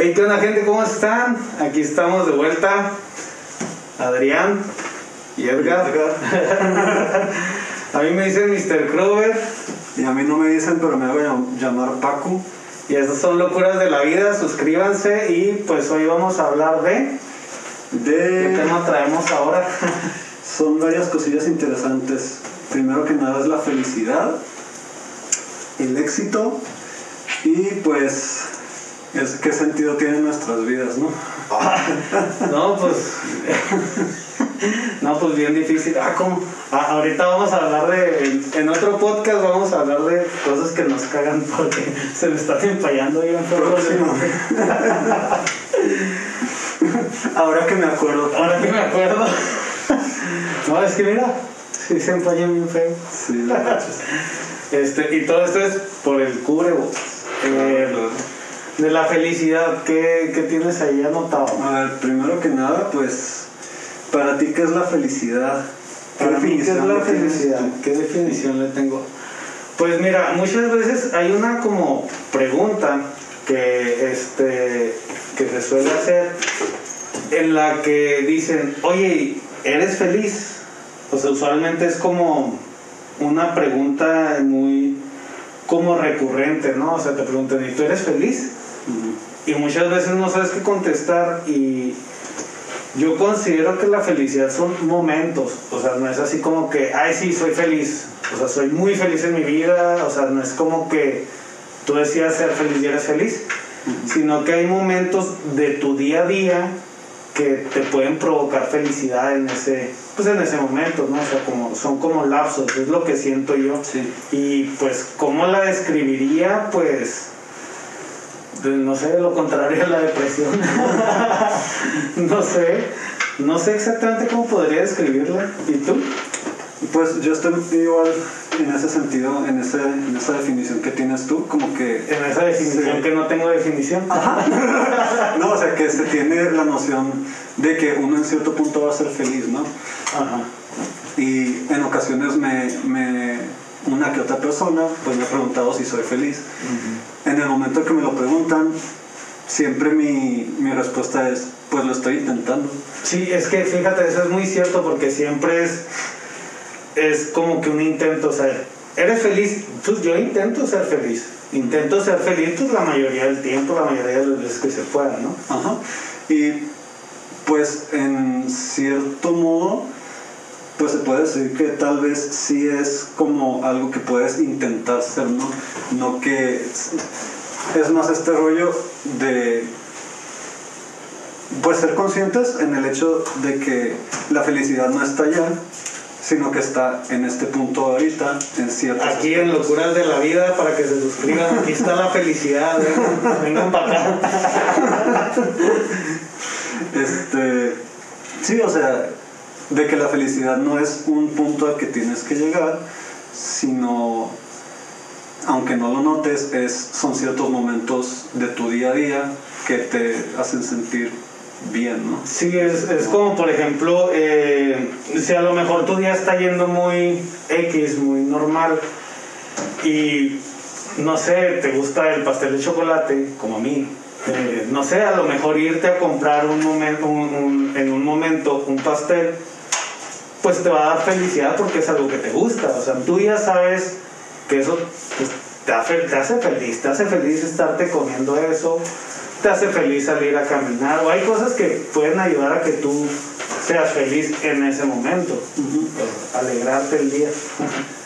Hey, ¿qué onda gente? ¿Cómo están? Aquí estamos de vuelta. Adrián y Edgar. a mí me dicen Mr. Crover Y a mí no me dicen, pero me hago llam- llamar Paco. y estas son locuras de la vida. Suscríbanse y pues hoy vamos a hablar de... ¿Qué De... tema traemos ahora? Son varias cosillas interesantes. Primero que nada es la felicidad, el éxito y pues es qué sentido tienen nuestras vidas, ¿no? no, pues... no, pues bien difícil. Ah, ¿cómo? Ah, ahorita vamos a hablar de... En, otro podcast vamos a hablar de cosas que nos cagan porque se me están empallando ahí un. Ahora que me acuerdo. Ahora que me acuerdo. No, es que mira, sí se empaña bien feo. Sí, la. Este, y todo esto es por el cubrebocas. Eh, de la felicidad, ¿qué, qué tienes ahí anotado? A ver, primero que nada, pues, para ti, ¿qué es la felicidad? Para mí, ¿qué es definición la felicidad? ¿Qué definición le tengo? Pues mira, muchas veces hay una como pregunta que, este, que se suele hacer en la que dicen, oye, ¿eres feliz? O sea, usualmente es como una pregunta muy como recurrente, ¿no? O sea, te preguntan, ¿y tú eres feliz? Y muchas veces no sabes qué contestar y yo considero que la felicidad son momentos, o sea, no es así como que, ay, sí, soy feliz, o sea, soy muy feliz en mi vida, o sea, no es como que tú decías ser feliz y eres feliz, sino que hay momentos de tu día a día que te pueden provocar felicidad en ese, pues en ese momento, ¿no? O sea, como, son como lapsos, es lo que siento yo. Sí. Y pues, ¿cómo la describiría? Pues, no sé, lo contrario a la depresión. no sé, no sé exactamente cómo podría describirla. ¿Y tú? Pues yo estoy igual en ese sentido, en, ese, en esa definición que tienes tú, como que... En esa definición que no tengo definición. No, o sea, que se tiene la noción de que uno en cierto punto va a ser feliz, ¿no? Ajá. Y en ocasiones me, me una que otra persona pues me ha preguntado si soy feliz. En el momento que me lo preguntan, siempre mi, mi respuesta es, pues lo estoy intentando. Sí, es que fíjate, eso es muy cierto porque siempre es, es como que un intento, o sea, ¿eres feliz? Pues yo intento ser feliz. Intento ser feliz pues la mayoría del tiempo, la mayoría de las veces que se pueda, ¿no? Ajá. Y pues en cierto modo, pues se puede decir que tal vez sí es como algo que puedes intentar ser, ¿no? No que es, más este rollo de pues ser conscientes en el hecho de que la felicidad no está allá, sino que está en este punto ahorita, en ciertos Aquí en aspectos. Locuras de la Vida, para que se suscriban, aquí está la felicidad, vengan, vengan para acá. Este, sí, o sea, de que la felicidad no es un punto al que tienes que llegar, sino, aunque no lo notes, es, son ciertos momentos de tu día a día que te hacen sentir bien, ¿no? Sí, es, como por ejemplo, eh, si a lo mejor tu día está yendo muy X, muy normal, y no sé, te gusta el pastel de chocolate, como a mí. eh, no sé, a lo mejor irte a comprar un momento, en un momento un pastel, pues te va a dar felicidad porque es algo que te gusta. O sea, tú ya sabes que eso pues, te, hace, te hace feliz, te hace feliz estarte comiendo eso, te hace feliz salir a caminar, o hay cosas que pueden ayudar a que tú seas feliz en ese momento, o alegrarte el día.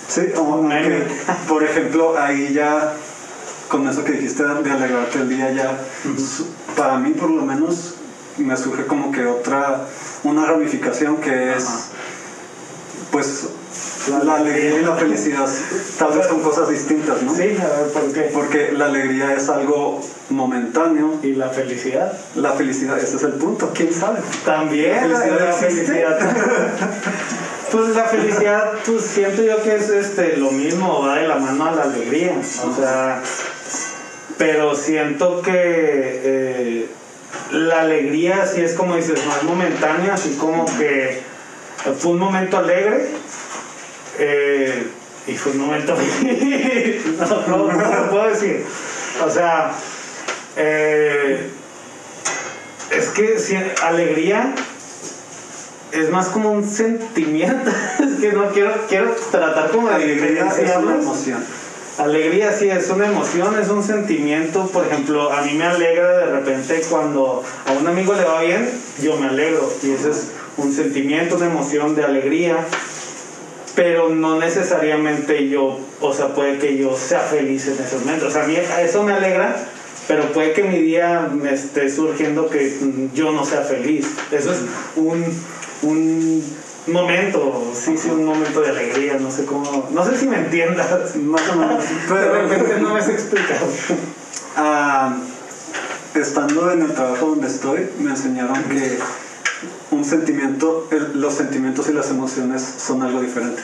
Sí, o aunque, por ejemplo, ahí ya, con eso que dijiste de alegrarte el día, ya, para mí por lo menos me surge como que otra, una ramificación que es. Pues, la, alegría y la felicidad, tal vez son cosas distintas, ¿no? Sí, a ver, ¿por qué? Porque la alegría es algo momentáneo, Y la felicidad. la felicidad, ese es el punto, ¿quién sabe? También ¿La felicidad la felicidad. Pues la felicidad, pues siento yo que es este lo mismo, va de la mano a la alegría. O sea, pero siento que eh, la alegría sí es como dices, más momentánea, así como que fue un momento alegre eh, y fue un momento no, no, no lo puedo decir. O sea, eh, que si, alegría es más como un sentimiento. es que no quiero, quiero tratar como de Alegría es una emoción. Alegría sí es una emoción, es un sentimiento. Por ejemplo, a mí me alegra de repente cuando a un amigo le va bien, yo me alegro. Y ese es un sentimiento, una emoción de alegría. Pero no necesariamente yo, o sea, puede que yo sea feliz en ese momento. O sea, a mí eso me alegra, pero puede que mi día me esté surgiendo que mm, yo no sea feliz. Eso es un, un momento, sí, sí, un momento de alegría, no sé cómo, no sé si me entiendas. Más o menos. De Pero, repente no me sé explicar. ah, estando en el trabajo donde estoy, me enseñaron que un sentimiento, los sentimientos y las emociones son algo diferente.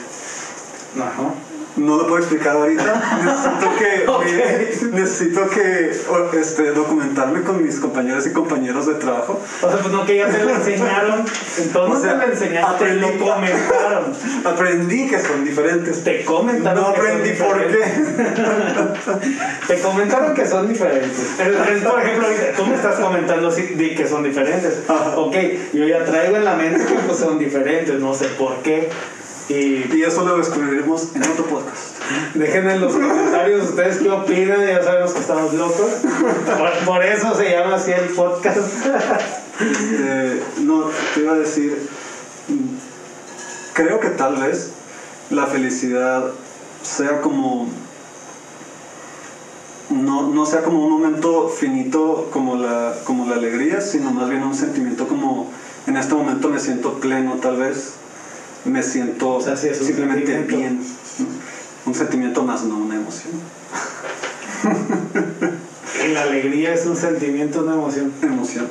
Ajá. No lo puedo explicar ahorita. Necesito que, necesito que este, documentarme con mis compañeros y compañeros de trabajo. O sea, pues no que ya te lo enseñaron, entonces O sea, te lo enseñaron, te lo aprendí- comentaron. Aprendí que son diferentes. Te comentaron. No que son aprendí por diferentes. qué. Te comentaron que son diferentes. Es, es, por ejemplo, tú me estás comentando di que son diferentes. Ok, yo ya traigo en la mente que pues, son diferentes, no sé por qué. Y eso lo descubriremos en otro podcast. dejen en los comentarios ustedes qué opinan, ya sabemos que estamos locos. Por, eso se llama así el podcast. Este, no, te iba a decir, creo que tal vez la felicidad sea como, no, no sea como un momento finito como la, como la alegría, sino más bien un sentimiento como, en este momento me siento pleno tal vez, me siento O sea, sí, es un simplemente bien, ¿no? un sentimiento más, no una emoción, la alegría es un sentimiento, una emoción. emoción.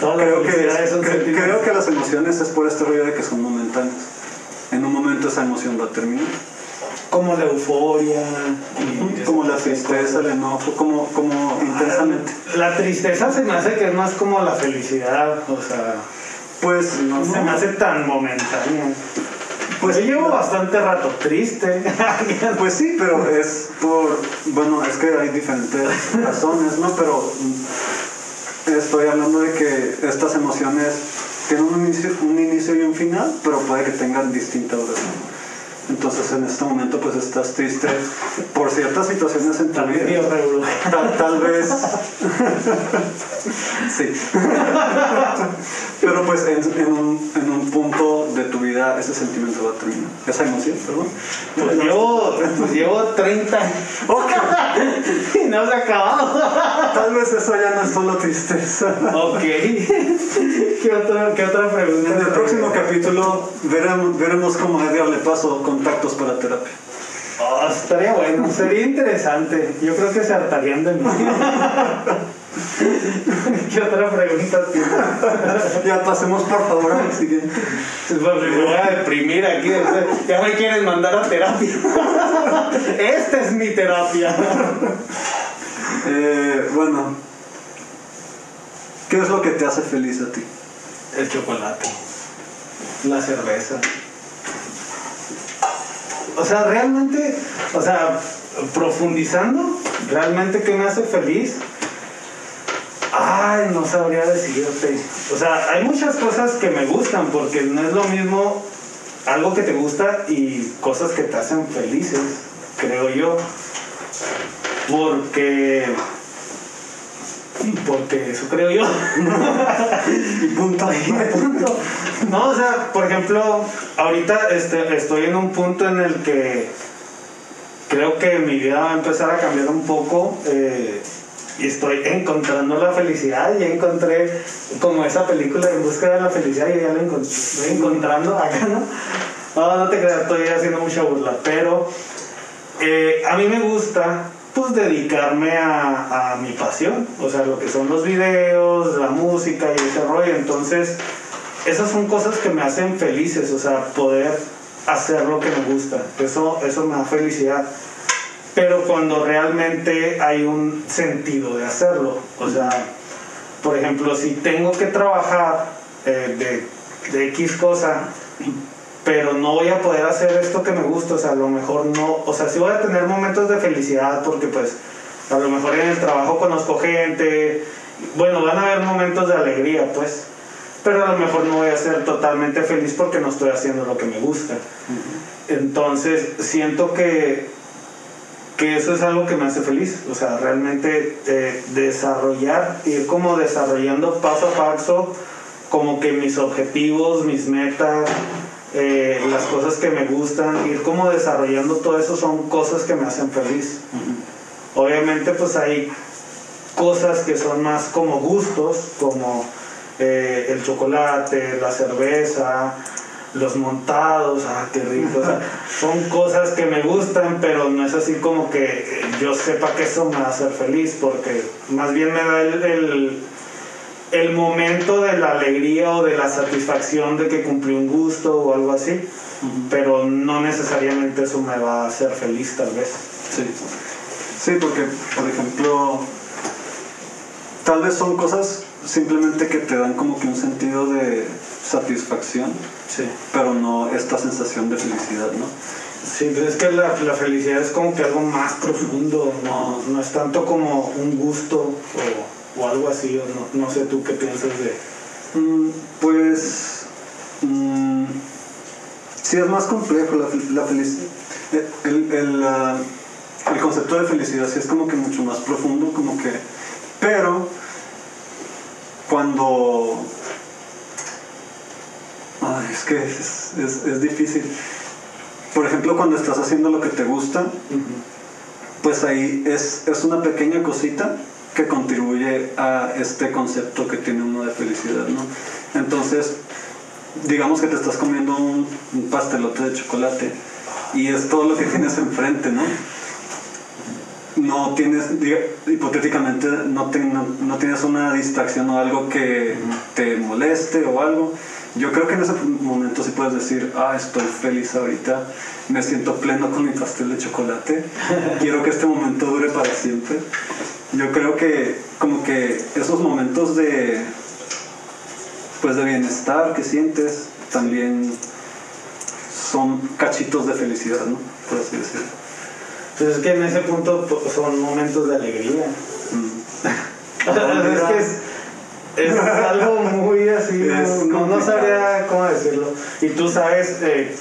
Toda la Creo que, felicidad es un cre- sentimiento. creo que las emociones es por este rollo de que son momentáneas. En un momento esa emoción va a terminar. Como la euforia. Como la tristeza, el enojo, como, como intensamente. La tristeza se me hace que es más como la felicidad, o sea, Pues no, se me hace tan momentánea. Pues yo llevo bastante rato triste. Pues sí, pero es por. Bueno, es que hay diferentes razones, ¿no? Pero estoy hablando de que estas emociones tienen un inicio, un inicio y un final, pero puede que tengan distinta duración. Entonces en este momento pues estás triste por ciertas situaciones en tu También vida. Tal, tal vez. sí. Pero pues en, en un, en un punto de tu vida ese sentimiento va a terminar. Esa emoción, perdón. Pues llevo, pues llevo 30 Ok, y no se ha acabado. Tal vez eso ya no es solo tristeza. Ok. ¿Qué otra, qué otra pregunta? En el próximo capítulo veremos, veremos cómo a le paso contactos para terapia. Oh, estaría bueno, sería interesante. Yo creo que se hartarían de mí. ¿Qué otra pregunta tienes? Ya pasemos por favor al siguiente. Pues me voy a deprimir aquí. o sea, Ya me quieren mandar a terapia. Esta es mi terapia. Eh, bueno, ¿qué es lo que te hace feliz a ti? El chocolate. La cerveza. O sea, realmente, o sea, profundizando, realmente que me hace feliz. Ay, no sabría decirte. O sea, hay muchas cosas que me gustan porque no es lo mismo algo que te gusta y cosas que te hacen felices, creo yo. Porque. Porque eso creo yo. Y punto. punto. No, o sea, por ejemplo, ahorita este, estoy en un punto en el que creo que mi vida va a empezar a cambiar un poco eh, y estoy encontrando la felicidad. Ya encontré como esa película en búsqueda de la felicidad y ya la encont- estoy encontrando acá, ¿no? No, no te creas, estoy haciendo mucha burla, pero eh, a mí me gusta pues dedicarme a, mi pasión, o sea, lo que son los videos, la música y ese rollo. Entonces, esas son cosas que me hacen felices, o sea, poder hacer lo que me gusta. Eso, eso me da felicidad. Pero cuando realmente hay un sentido de hacerlo, o sea, por ejemplo, si tengo que trabajar eh, de X cosa, pero no voy a poder hacer esto que me gusta, o sea, a lo mejor no, o sea, sí voy a tener momentos de felicidad porque pues a lo mejor en el trabajo conozco gente bueno, van a haber momentos de alegría, pues, pero a lo mejor no voy a ser totalmente feliz porque no estoy haciendo lo que me gusta. Entonces, siento que, que eso es algo que me hace feliz, o sea, realmente eh, desarrollar, ir como desarrollando paso a paso, como que mis objetivos, mis metas, eh, las cosas que me gustan, ir como desarrollando todo eso son cosas que me hacen feliz. Obviamente pues hay cosas que son más como gustos, como eh, el chocolate, la cerveza, los montados, ah, qué rico. son cosas que me gustan, pero no es así como que yo sepa que eso me va a hacer feliz, porque más bien me da el, el, momento de la alegría o de la satisfacción de que cumplí un gusto o algo así, pero no necesariamente eso me va a hacer feliz tal vez. Sí, sí porque por ejemplo, tal vez son cosas simplemente que te dan como que un sentido de satisfacción, sí. pero no esta sensación de felicidad, ¿no? Sí, pero es que la, felicidad es como que algo más profundo, no, no es tanto como un gusto o, algo así, no, no, sé tú qué piensas de... Mm, pues... Mm, sí, es más complejo la, la felicidad. El, el, el concepto de felicidad sí es como que mucho más profundo, como que... Pero cuando... Ay, es que es, difícil. Por ejemplo, cuando estás haciendo lo que te gusta, pues ahí es, es una pequeña cosita que contribuye a este concepto que tiene uno de felicidad, ¿no? Entonces, digamos que te estás comiendo un, pastelote de chocolate y es todo lo que tienes enfrente, ¿no? no tienes, hipotéticamente, no, no, tienes una distracción o algo que te moleste o algo, yo creo que en ese momento sí puedes decir, ah, estoy feliz ahorita, me siento pleno con mi pastel de chocolate, quiero que este momento dure para siempre. Yo creo que como que esos momentos de, pues de bienestar que sientes también son cachitos de felicidad, ¿no? Por así decirlo. Pues es que en ese punto son momentos de alegría. Mm. es que es, algo muy así, no, no, sabría cómo decirlo. Y tú sabes eh,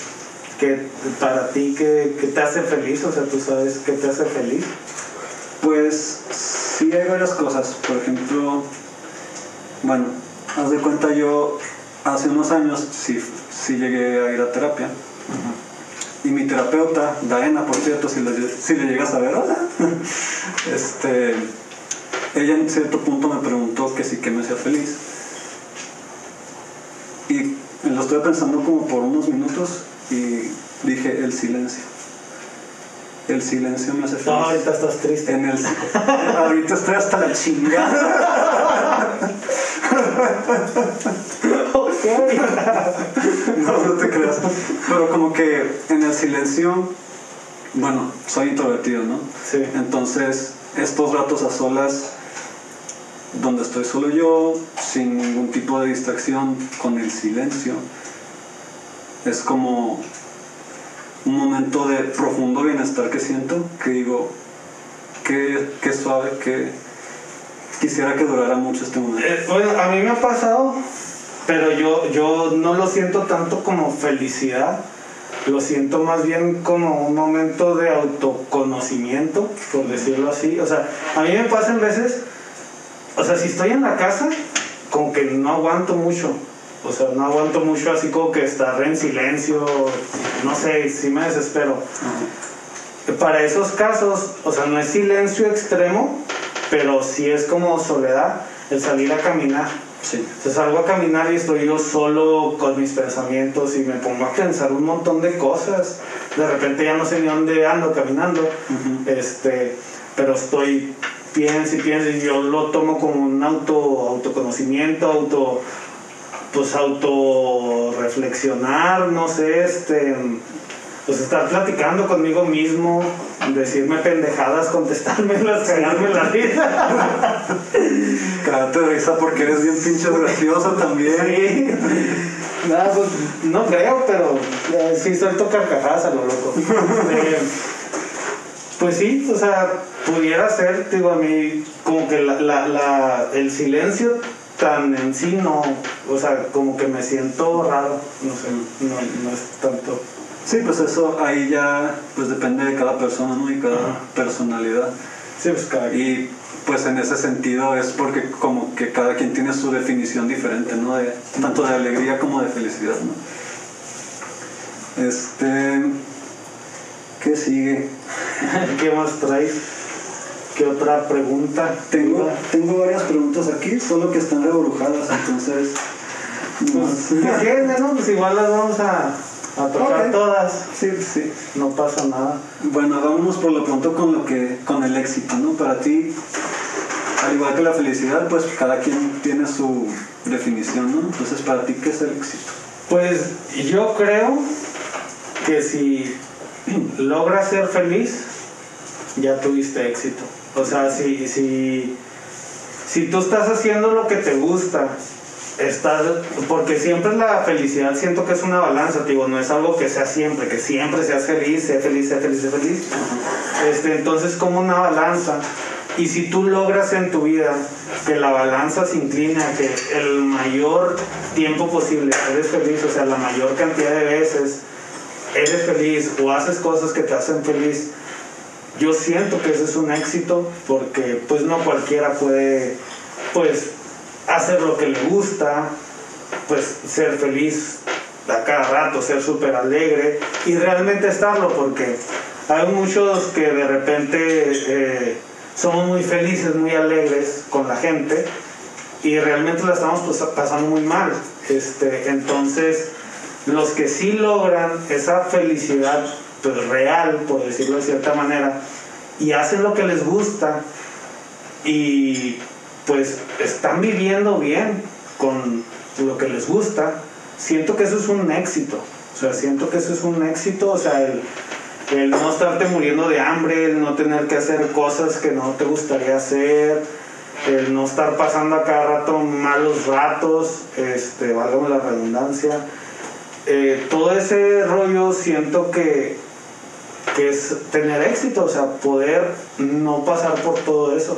que para ti que, te hace feliz, o sea, tú sabes qué te hace feliz. Pues sí hay varias cosas. Por ejemplo, bueno, haz de cuenta yo hace unos años sí, sí llegué a ir a terapia. Y mi terapeuta, Daena, por cierto, si le, si le llegas a ver, hola. este, ella en cierto punto me preguntó que sí que me hacía feliz. Y lo estuve pensando como por unos minutos y dije el silencio. El silencio me hace feliz. No, ahorita estás triste. En el, ahorita estoy hasta la chingada. no, no te creas. Pero como que en el silencio, bueno, soy introvertido, ¿no? Sí. Entonces, estos ratos a solas, donde estoy solo yo, sin ningún tipo de distracción, con el silencio, es como un momento de profundo bienestar que siento, que digo, qué, qué suave, que quisiera que durara mucho este momento. Eh, bueno, a mí me ha pasado pero yo, yo no lo siento tanto como felicidad, lo siento más bien como un momento de autoconocimiento, por decirlo así. O sea, a mí me pasan veces, o sea, si estoy en la casa, como que no aguanto mucho. O sea, no aguanto mucho así como que estar en silencio, no sé, sí me desespero. Para esos casos, o sea, no es silencio extremo, pero sí es como soledad, el salir a caminar Sí. Entonces salgo a caminar y estoy yo solo con mis pensamientos y me pongo a pensar un montón de cosas. De repente ya no sé ni dónde ando caminando, este, pero estoy pienso y pienso y yo lo tomo como un auto autoconocimiento, auto pues auto reflexionar, no sé, este pues estar platicando conmigo mismo, decirme pendejadas, contestármelas, cagarme la risa. Cagarte de risa porque eres bien pinche gracioso también. Sí. Nada, pues no creo, pero eh, sí suelto carcajadas a lo loco. Eh, pues sí, o sea, pudiera ser, digo, a mí como que la, la, la, el silencio tan en sí no, o sea, como que me siento raro, no sé, no, no es tanto. Sí, pues eso ahí ya pues depende de cada persona, ¿no? Y cada Ajá. personalidad. Sí, pues cada Y pues en ese sentido es porque como que cada quien tiene su definición diferente, ¿no? De, tanto de alegría como de felicidad, ¿no? Este... ¿Qué sigue? ¿Qué más traes? ¿Qué otra pregunta? Tengo, tengo varias preguntas aquí, solo que están rebrujadas, entonces... no Pues, sé. ¿qué tiene, no? Pues igual las vamos a, a tocar Ok. todas, Sí, sí. no pasa nada. Bueno, vámonos por lo pronto con lo que con el éxito, ¿no? Para ti, al igual que la felicidad, pues cada quien tiene su definición, ¿no? Entonces, para ti, ¿qué es el éxito? Pues yo creo que si logras ser feliz, ya tuviste éxito. O sea, si, si, si tú estás haciendo lo que te gusta, estás, porque siempre la felicidad siento que es una balanza, digo, no es algo que sea siempre, que siempre seas feliz, sé feliz, sé feliz, sé feliz. Este, entonces como una balanza. Y si tú logras en tu vida que la balanza se incline a que el mayor tiempo posible eres feliz, o sea, la mayor cantidad de veces eres feliz o haces cosas que te hacen feliz, yo siento que ese es un éxito porque pues no cualquiera puede pues hacer lo que le gusta, pues ser feliz a cada rato, ser súper alegre y realmente estarlo porque hay muchos que de repente eh, somos muy felices, muy alegres con la gente y realmente la estamos pasando muy mal. Este, entonces, los que sí logran esa felicidad pues, real, por decirlo de cierta manera, y hacen lo que les gusta y pues están viviendo bien con lo que les gusta, siento que eso es un éxito. O sea, siento que eso es un éxito, o sea, el, el no estarte muriendo de hambre, el no tener que hacer cosas que no te gustaría hacer, el no estar pasando a cada rato malos ratos, este, válgame la redundancia. Eh, todo ese rollo siento que, que es tener éxito, o sea, poder no pasar por todo eso.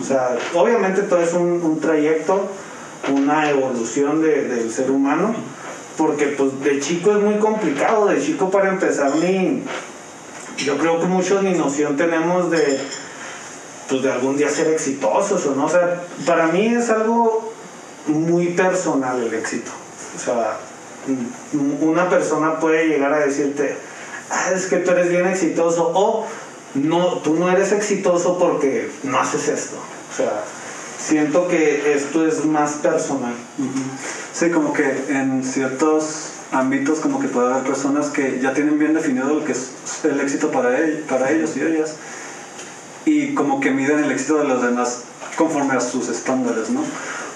O sea, obviamente todo es un, trayecto, una evolución de- del ser humano, porque pues de chico es muy complicado, de chico para empezar ni, yo creo que muchos ni noción tenemos de, pues de algún día ser exitosos o no, o sea, para mí es algo muy personal el éxito, o sea, una persona puede llegar a decirte, "Ah, es que tú eres bien exitoso, o no, tú no eres exitoso porque no haces esto, o sea, siento que esto es más personal. Sí, como que en ciertos ámbitos como que puede haber personas que ya tienen bien definido lo que es el éxito para, para ellos y ellas y como que miden el éxito de los demás conforme a sus estándares, ¿no?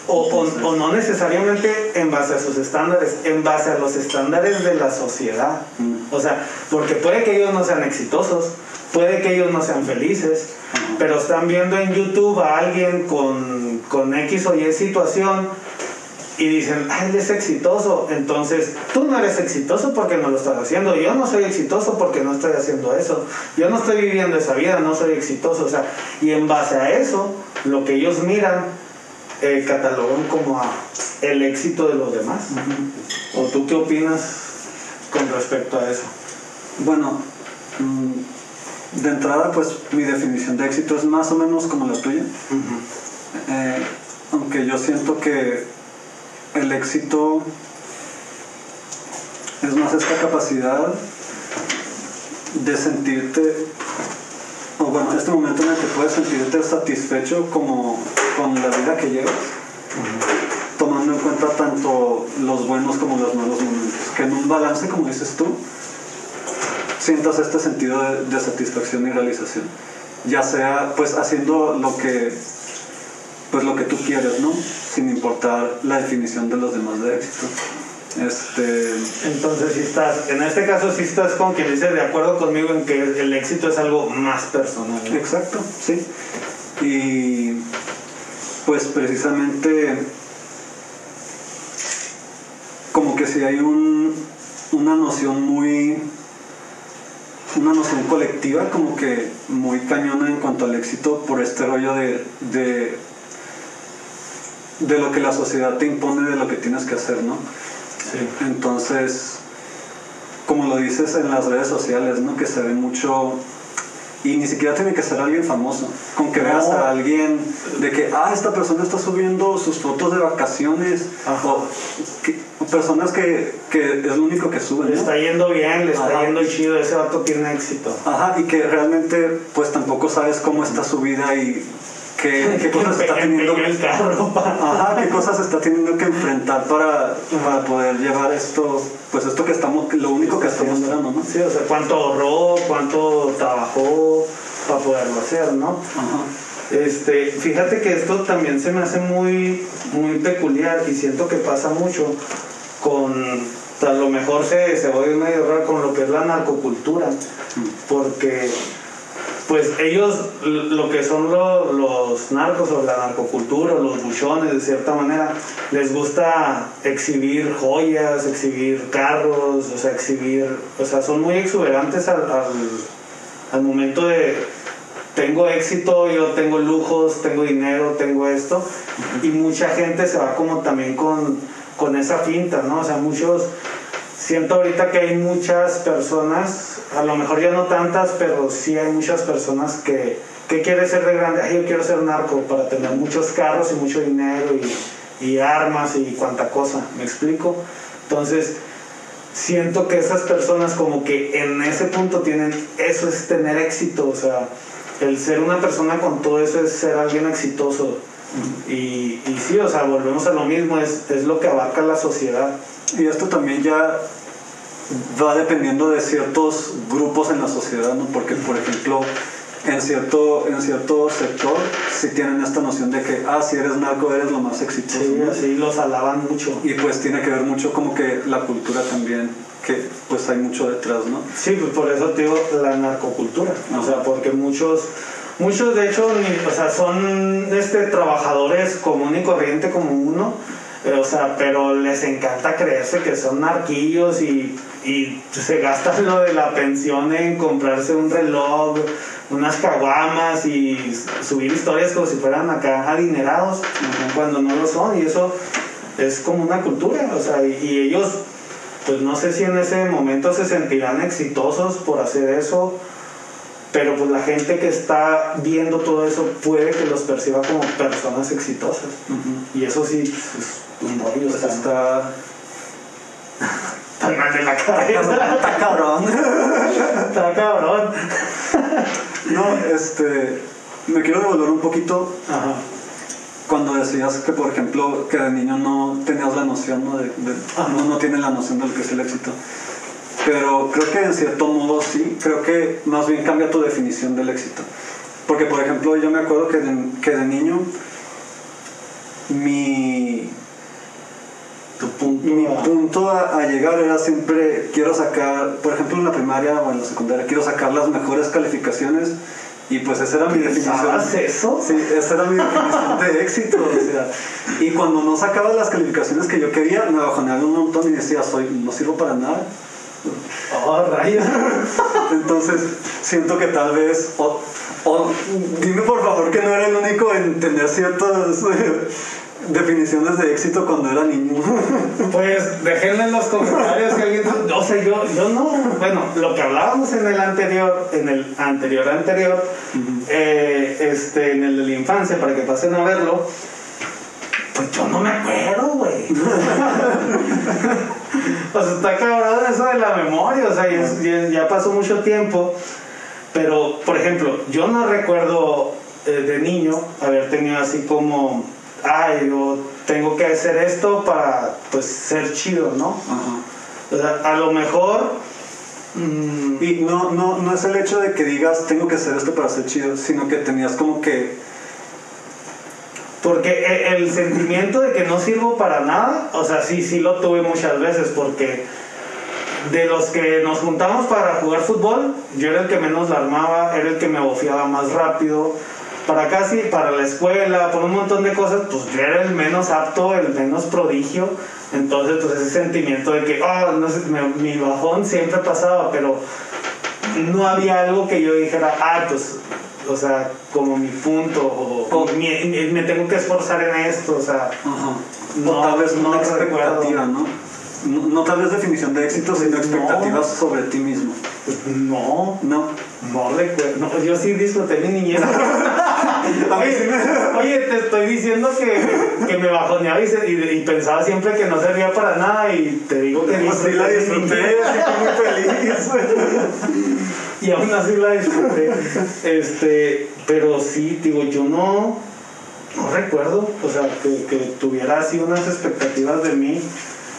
O, o- o no necesariamente en base a sus estándares, en base a los estándares de la sociedad. O sea, porque puede que ellos no sean exitosos, puede que ellos no sean felices, pero están viendo en YouTube a alguien con, con X o Y situación y dicen, ah, él es exitoso, entonces tú no eres exitoso porque no lo estás haciendo, yo no soy exitoso porque no estoy haciendo eso, yo no estoy viviendo esa vida, no soy exitoso, o sea, y en base a eso, lo que ellos miran, eh, catalogan como a el éxito de los demás. ¿O tú qué opinas con respecto a eso? Bueno, mm, de entrada pues mi definición de éxito es más o menos como la tuya. Eh, aunque yo siento que el éxito es más esta capacidad de sentirte, o bueno, este momento en el que puedes sentirte satisfecho como con la vida que llevas, tomando en cuenta tanto los buenos como los malos momentos, que en un balance, como dices tú, sientas este sentido de, de satisfacción y realización, ya sea pues haciendo lo que pues lo que tú quieres, ¿no? Sin importar la definición de los demás de éxito. Este, Entonces, si estás, en este caso, si estás con quien dice de acuerdo conmigo en que el éxito es algo más personal. ¿no? exacto, sí. Y pues precisamente como que si hay un, una noción muy una noción colectiva como que muy cañona en cuanto al éxito por este rollo de, de, de lo que la sociedad te impone de lo que tienes que hacer, ¿no? Sí. Entonces, como lo dices en las redes sociales, ¿no? Que se ve mucho y ni siquiera tiene que ser alguien famoso. Con que veas a alguien de que, ah, esta persona está subiendo sus fotos de vacaciones. Ajá. O, que- personas que, que es lo único que suben. Le ¿no? está yendo bien, le está yendo chido, ese vato tiene éxito. Ajá, y que realmente pues tampoco sabes cómo está su vida y qué, qué cosas está teniendo pa- Ajá, qué cosas está teniendo que enfrentar para, para poder llevar esto, pues esto que estamos, lo único que está mostrando, ¿no? Sí, o sea, cuánto ahorró, cuánto trabajó para poderlo hacer, ¿no? Ajá. Este, fíjate que esto también se me hace muy, muy peculiar y siento que pasa mucho con, a lo mejor se, se va a ir medio raro con lo que es la narcocultura, porque pues ellos lo que son lo- los narcos o la narcocultura, o los buchones de cierta manera, les gusta exhibir joyas, exhibir carros, o sea, exhibir, o sea, son muy exuberantes al, al, al momento de tengo éxito, yo tengo lujos, tengo dinero, tengo esto, y mucha gente se va como también con, con esa finta, ¿no? O sea, muchos, siento ahorita que hay muchas personas, a lo mejor ya no tantas, pero sí hay muchas personas que, que quieren ser de grande, ay, yo quiero ser narco para tener muchos carros y mucho dinero y, y armas y cuanta cosa, ¿me explico? Entonces, siento que esas personas como que en ese punto tienen, eso es tener éxito, o sea, el ser una persona con todo eso es ser alguien exitoso. Y, y sí, o sea, volvemos a lo mismo, es, es lo que abarca la sociedad. Y esto también ya va dependiendo de ciertos grupos en la sociedad, ¿no? Porque, por ejemplo, en cierto, en cierto sector sí tienen esta noción de que, ah, si eres narco eres lo más exitoso. Sí, ¿no? así los alaban mucho. Y pues tiene que ver mucho como que la cultura también, que pues hay mucho detrás, ¿no? Sí, pues por eso te digo la narcocultura. O sea, porque muchos, muchos de hecho, ni- o sea, son este, trabajadores común y corriente como uno. Eh, O sea, pero les encanta creerse que son narquillos y, y se gastan lo de la pensión en comprarse un reloj, unas caguamas y subir historias como si fueran acá adinerados cuando no lo son. Y eso es como una cultura. O sea, y ellos pues no sé si en ese momento se sentirán exitosos por hacer eso, pero pues la gente que está viendo todo eso puede que los perciba como personas exitosas. Y eso sí, pues, es un rollo, Pues está, está, está mal de la cabeza, está cabrón. está cabrón. No, este, me quiero devolver un poquito Ajá. cuando decías que, por ejemplo, que de niño no tenías la noción, ¿no? De, no, no tiene la noción de lo que es el éxito. Pero creo que en cierto modo sí, creo que más bien cambia tu definición del éxito. Porque, por ejemplo, yo me acuerdo que de, que de niño mi, Tu punto. mi a- punto a, a llegar era siempre, quiero sacar, por ejemplo, en la primaria o en la secundaria, quiero sacar las mejores calificaciones y pues esa era mi definición. ¿Pensabas eso? Sí, esa era mi definición de éxito. O sea, y cuando no sacaba las calificaciones que yo quería, me bajoneaba un montón y decía, soy, no sirvo para nada. Oh, rayos. Entonces, siento que tal vez, o, o dime por favor que no era el único en tener ciertas eh, definiciones de éxito cuando era niño. Pues déjenme en los comentarios si alguien. O sea, yo, yo no. Bueno, lo que hablábamos en el anterior, en el anterior anterior, eh, este, en el de la infancia, para que pasen a verlo. Pues yo no me acuerdo, güey. o sea, está cabrón eso de la memoria, o sea, ya, ya- ya pasó mucho tiempo. Pero, por ejemplo, yo no recuerdo eh, de niño haber tenido así como, ay, yo tengo que hacer esto para, pues, ser chido, ¿no? Ajá. O sea, a lo mejor... mm, Y no, no, no es el hecho de que digas, tengo que hacer esto para ser chido, sino que tenías como que Porque e- el sentimiento de que no sirvo para nada, o sea, sí, sí lo tuve muchas veces, porque de los que nos juntamos para jugar fútbol, yo era el que menos la armaba, era el que me bofiaba más rápido. Para casi, para la escuela, por un montón de cosas, pues yo era el menos apto, el menos prodigio. Entonces, pues ese sentimiento de que, oh, no sé, mi bajón siempre pasaba, pero no había algo que yo dijera, ah, pues, o sea, como mi punto, o, O- mi- mi- me tengo que esforzar en esto, o sea. No, o tal vez no recuerdo. expectativa, ¿no? ¿No? No tal vez definición de éxito, sino Pues no. expectativas sobre ti mismo. pues, no, No. no recuerdo, no, yo sí disfruté mi niñez. Oye, oye, te estoy diciendo que, que me bajoneaba y, se- y- y pensaba siempre que no servía para nada y te digo que Pues sí la disfruté, sí fui muy feliz. y aún así la disfruté. Este, pero sí, digo, yo no, no recuerdo, o sea, que, que tuviera así unas expectativas de mí.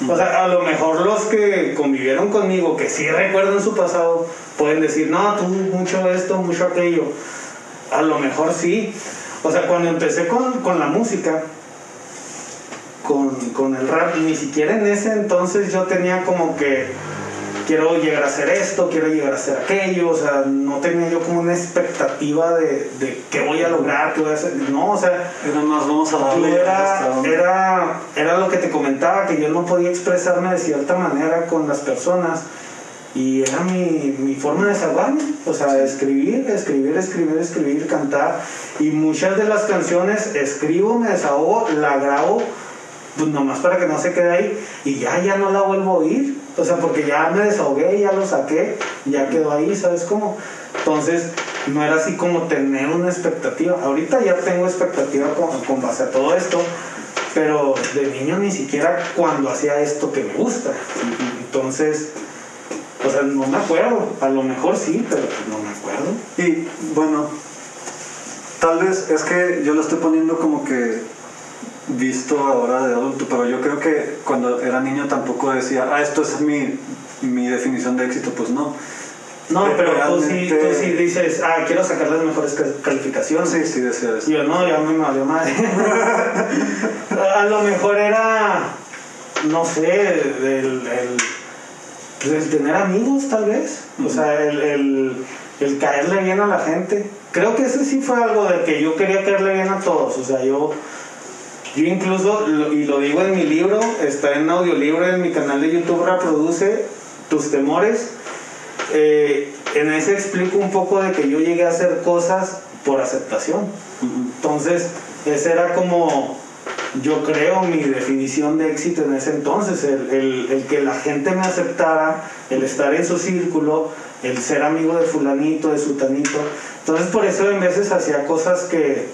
O sea, a lo mejor los que convivieron conmigo, que sí recuerdan su pasado, pueden decir, no, tú mucho esto, mucho aquello. A lo mejor sí. O sea, cuando empecé con, con la música, con, con el rap, ni siquiera en ese entonces yo tenía como que quiero llegar a hacer esto, quiero llegar a hacer aquello, o sea, no tenía yo como una expectativa de, de qué voy a lograr, qué voy a hacer, no, o sea, Era más, vamos a darle era, donde- era, era lo que te comentaba, que yo no podía expresarme de cierta manera con las personas y era mi, mi forma de desahogarme, o sea, escribir, escribir, escribir, escribir, cantar y muchas de las canciones escribo, me desahogo, la grabo pues nomás para que no se quede ahí y ya, ya no la vuelvo a oír, o sea, porque ya me desahogué, ya lo saqué, ya quedó ahí, ¿sabes cómo? Entonces, no era así como tener una expectativa. Ahorita ya tengo expectativa con, con base a todo esto, pero de niño ni siquiera cuando hacía esto que me gusta. Entonces, o sea, no me acuerdo. A lo mejor sí, pero pues no me acuerdo. Y bueno, tal vez es que yo lo estoy poniendo como que visto ahora de adulto, pero yo creo que cuando era niño tampoco decía, ah, esto es mi, mi definición de éxito, pues no. No, pero tú sí, tú sí dices, ah, quiero sacar las mejores ca- calificaciones. Sí, sí decía eso. Yo no, ya me valió madre. a lo mejor era, no sé, el, el, pues, el tener amigos tal vez. O sea, el, el, el caerle bien a la gente. Creo que ese sí fue algo de que yo quería caerle bien a todos. O sea, yo, yo incluso, lo- y lo digo en mi libro, está en audiolibro en mi canal de YouTube, reproduce tus temores. Eh, en ese explico un poco de que yo llegué a hacer cosas por aceptación. Entonces, esa era como, yo creo, mi definición de éxito en ese entonces, el, el- el que la gente me aceptara, el estar en su círculo, el ser amigo de fulanito, de sutanito. Entonces, por eso en veces hacía cosas que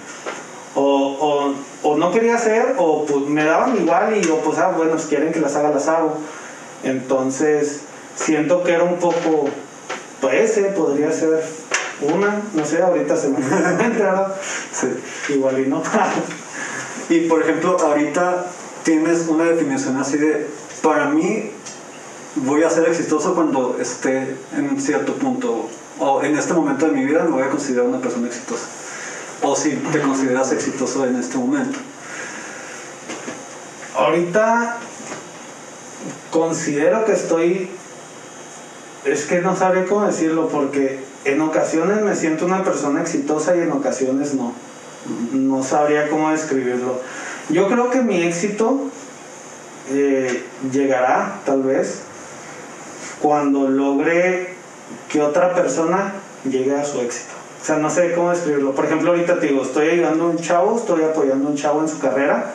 o, o- o no quería hacer, o pues me daban igual y yo, pues, ah, bueno, si quieren que las haga, las hago. Entonces, siento que era un poco, pues ese podría ser una, no sé, ahorita se me viene a la mente, ¿verdad? Sí. Igual y no. Y por ejemplo, ahorita tienes una definición así de, para mí voy a ser exitoso cuando esté en cierto punto, o en este momento de mi vida me voy a considerar una persona exitosa. O si te consideras exitoso en este momento. ahorita considero que estoy, es que no sabré cómo decirlo, porque en ocasiones me siento una persona exitosa y en ocasiones no. No sabría cómo describirlo. Yo creo que mi éxito eh, llegará, tal vez, cuando logre que otra persona llegue a su éxito. O sea, no sé cómo describirlo. Por ejemplo, ahorita te digo, estoy ayudando a un chavo, estoy apoyando a un chavo en su carrera.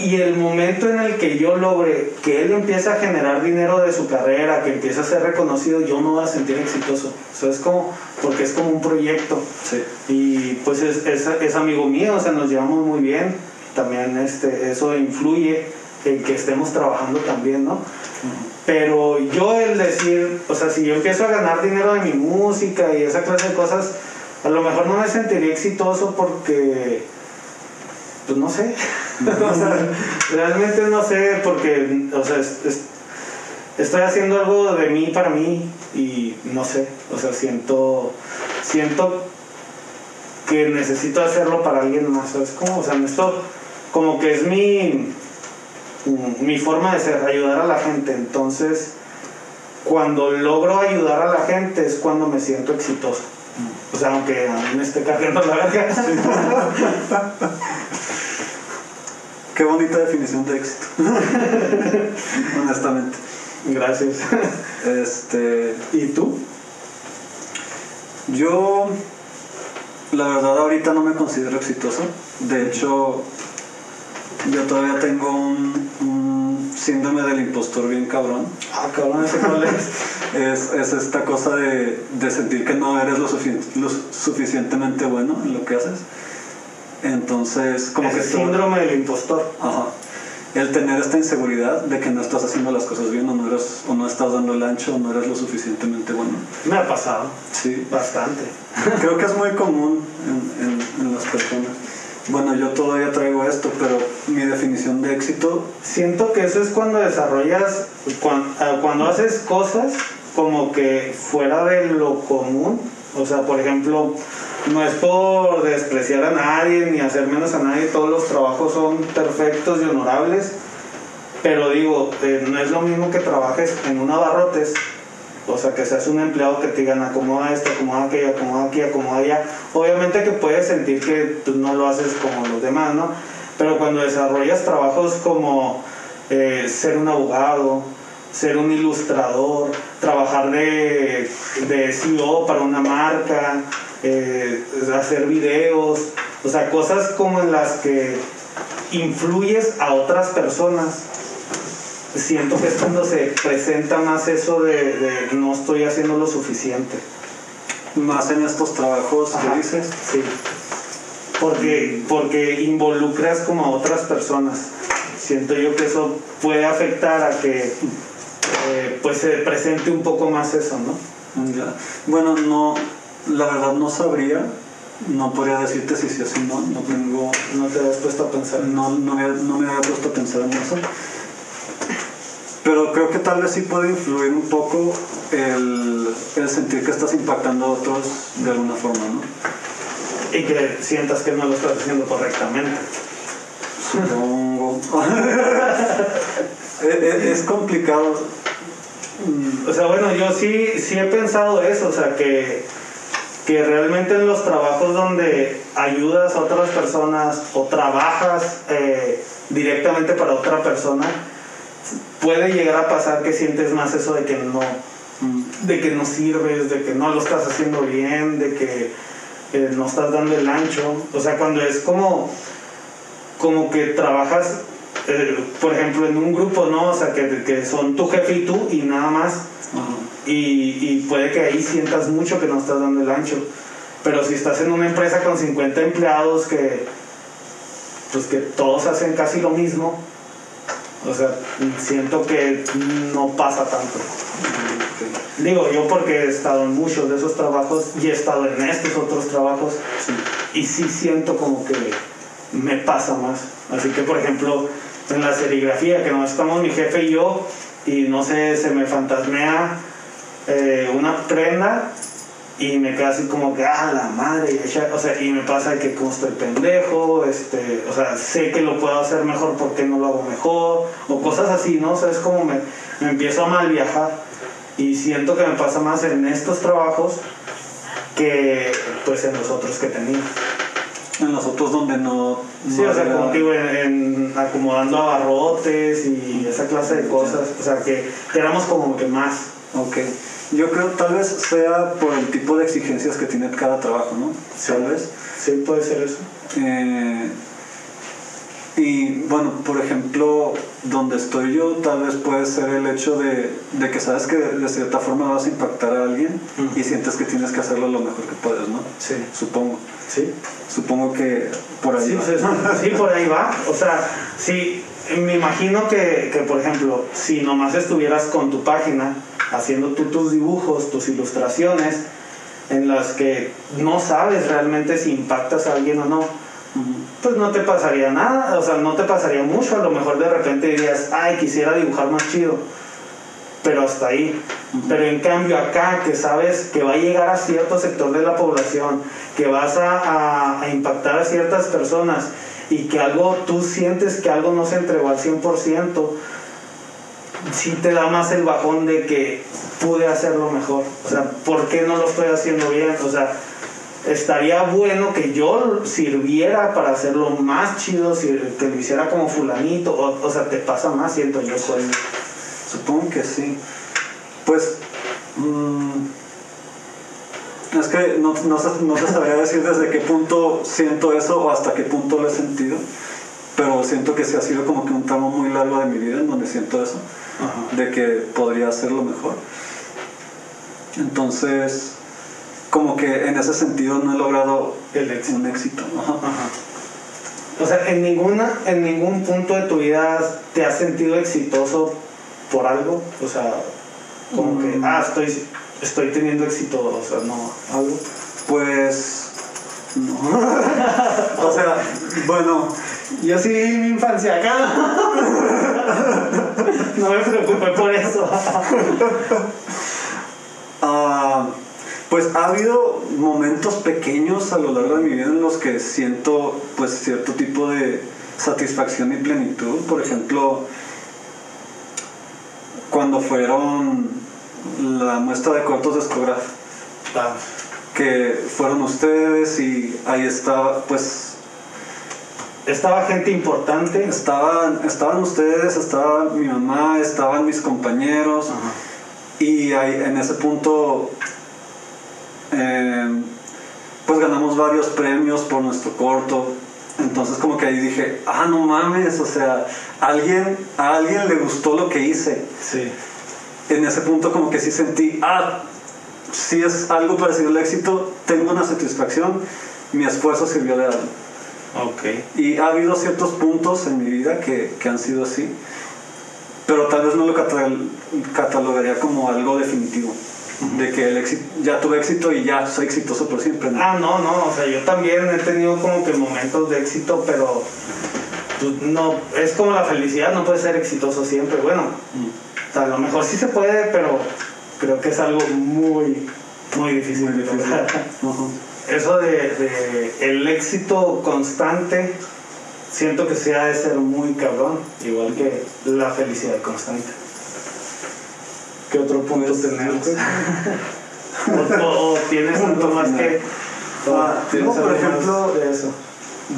Y el momento en el que yo logre que él empiece a generar dinero de su carrera, que empiece a ser reconocido, yo me voy a sentir exitoso. O sea, es como, porque es como un proyecto. Sí. Y pues es, es, es amigo mío, o sea, nos llevamos muy bien. También este, eso influye en que estemos trabajando también, ¿no? Pero yo el decir, o sea, si yo empiezo a ganar dinero de mi música y esa clase de cosas, a lo mejor no me sentiría exitoso porque, pues no sé, o sea, realmente no sé porque, o sea, es- es- estoy haciendo algo de mí para mí y no sé, o sea, siento, siento que necesito hacerlo para alguien más, ¿sabes cómo? O sea, esto como que es mi, mi forma de ser, ayudar a la gente. Entonces, cuando logro ayudar a la gente es cuando me siento exitoso. O sea, aunque a mí me esté cargando la verga. Qué bonita definición de éxito. Honestamente. Gracias. Este, ¿Y tú? Yo, la verdad, ahorita no me considero exitoso. De hecho, yo todavía tengo un, un síndrome del impostor bien cabrón. Ah, cabrón, ese cuál es. Es, es esta cosa de, de sentir que no eres lo, sufici- lo suficientemente bueno en lo que haces. Entonces, como que todo- síndrome del impostor. Ajá. El tener esta inseguridad de que no estás haciendo las cosas bien o no, eres, o no estás dando el ancho o no eres lo suficientemente bueno. Me ha pasado Sí, bastante. creo que es muy común en, en- en las personas. Bueno, yo todavía traigo esto, pero mi definición de éxito, Siento que eso es cuando desarrollas, ah, cuando, haces cosas como que fuera de lo común. O sea, por ejemplo, no es por despreciar a nadie ni hacer menos a nadie, todos los trabajos son perfectos y honorables. Pero digo, eh, no es lo mismo que trabajes en un abarrotes, o sea, que seas un empleado que te digan acomoda esto, acomoda aquello, acomoda aquí, acomoda allá. Obviamente que puedes sentir que tú no lo haces como los demás, ¿no? Pero cuando desarrollas trabajos como eh, ser un abogado, ser un ilustrador, trabajar de, de CEO para una marca, eh, hacer videos, o sea, cosas como en las que influyes a otras personas. Siento que es cuando se presenta más eso de, de no estoy haciendo lo suficiente. más en estos trabajos que dices, Sí. Porque, porque involucras como a otras personas. Siento yo que eso puede afectar a que eh, pues se presente un poco más eso, ¿no? Ya. Bueno, no, la verdad no sabría, no podría decirte si sí o si no, no tengo, No te habías puesto a pensar. no, no, me, no me había puesto a pensar en eso. Pero creo que tal vez sí puede influir un poco el, el sentir que estás impactando a otros de alguna forma, ¿no? Y que sientas que no lo estás haciendo correctamente. Supongo. es, es- es complicado. Mm, O sea, bueno, yo sí, sí he pensado eso, o sea, que, que realmente en los trabajos donde ayudas a otras personas o trabajas eh, directamente para otra persona, puede llegar a pasar que sientes más eso de que no, de que no sirves, de que no lo estás haciendo bien, de que eh, no estás dando el ancho. O sea, cuando es como, como que trabajas, eh, por ejemplo, en un grupo, ¿no? O sea, que, que son tu jefe y tú y nada más. Y, y puede que ahí sientas mucho que no estás dando el ancho. Pero si estás en una empresa con 50 empleados que, pues que todos hacen casi lo mismo, o sea, siento que no pasa tanto. Digo yo porque he estado en muchos de esos trabajos y he estado en estos otros trabajos Sí. y sí siento como que me pasa más. Así que, por ejemplo, en la serigrafía, que no estamos mi jefe y yo, y no sé, se me fantasmea eh, una prenda y me queda así como que, ah, la madre, o sea, y me pasa que como estoy pendejo, este, o sea, sé que lo puedo hacer mejor, ¿por qué no lo hago mejor? O cosas así, ¿no? O sea, es como me, me empiezo a mal viajar y siento que me pasa más en estos trabajos que pues en los otros que tenía. En los otros donde no... Sí, o sea, como digo, en, en acomodando abarrotes y esa clase de cosas, o sea, que, que éramos como que más. Ok. Yo creo tal vez sea por el tipo de exigencias que tiene cada trabajo, ¿no? Sí. Tal vez. Sí, puede ser eso. Eh, y bueno, por ejemplo, donde estoy yo, tal vez puede ser el hecho de, de que sabes que de cierta forma vas a impactar a alguien y sientes que tienes que hacerlo lo mejor que puedes, ¿no? Sí. Supongo. Sí. Supongo que por ahí. Sí, va. sí, por ahí va. O sea, sí, me imagino que, que, por ejemplo, si nomás estuvieras con tu página haciendo tú tus dibujos, tus ilustraciones, en las que no sabes realmente si impactas a alguien o no, pues no te pasaría nada, o sea, no te pasaría mucho, a lo mejor de repente dirías, ay, quisiera dibujar más chido, pero hasta ahí. Pero en cambio acá, que sabes que va a llegar a cierto sector de la población, que vas a, a- a impactar a ciertas personas y que algo, tú sientes que algo no se entregó al 100%, sí te da más el bajón de que pude hacerlo mejor. O sea, ¿por qué no lo estoy haciendo bien? O sea, estaría bueno que yo sirviera para hacerlo más chido, si- que lo hiciera como fulanito, o, o sea, te pasa más, siento yo. Pues. Supongo que sí. Pues, mm, Es que no, no, no te sabría decir desde qué punto siento eso o hasta qué punto lo he sentido, pero siento que sí ha sido como que un tramo muy largo de mi vida en donde siento eso, Ajá. de que podría hacerlo mejor. Entonces, como que en ese sentido no he logrado El éxito. un éxito. Ajá. Ajá. O sea, en ninguna, en ningún punto de tu vida te has sentido exitoso por algo. O sea, como que, Mm. ah, estoy, estoy teniendo éxito. O sea, no, algo. Pues, no. o sea, bueno, Yo sí viví mi infancia acá. no me preocupé por eso. Ah, pues ha habido momentos pequeños a lo largo de mi vida en los que siento pues cierto tipo de satisfacción y plenitud. Por ejemplo, cuando fueron la muestra de cortos de Escograph, Ah, que fueron ustedes y ahí estaba, pues Estaba gente importante. estaban, estaban ustedes, estaba mi mamá, estaban mis compañeros. Ajá. Y ahí, en ese punto, eh, pues ganamos varios premios por nuestro corto. Entonces como que ahí dije, ah, no mames, o sea, alguien, a alguien le gustó lo que hice. Sí. En ese punto como que sí sentí, ah, si es algo parecido al éxito, tengo una satisfacción, mi esfuerzo sirvió de algo. Ok. Y ha habido ciertos puntos en mi vida que, que han sido así, pero tal vez no lo catal- catalogaría como algo definitivo. De que el éxito, ya tuve éxito y ya soy exitoso por siempre. ¿no? Ah, no, no, o sea, yo también he tenido como que momentos de éxito, pero pues, no, es como la felicidad, no puede ser exitoso siempre. Bueno, Mm. a lo mejor sí se puede, pero creo que es algo muy, muy difícil Muy de difícil. Eso de, de el éxito constante, siento que sí ha de ser muy cabrón, igual que la felicidad constante. ¿Qué otro punto Pues, tenemos? creo o, o- o tienes algo más final. que... Ah, ¿tienes no, por ejemplo, de eso.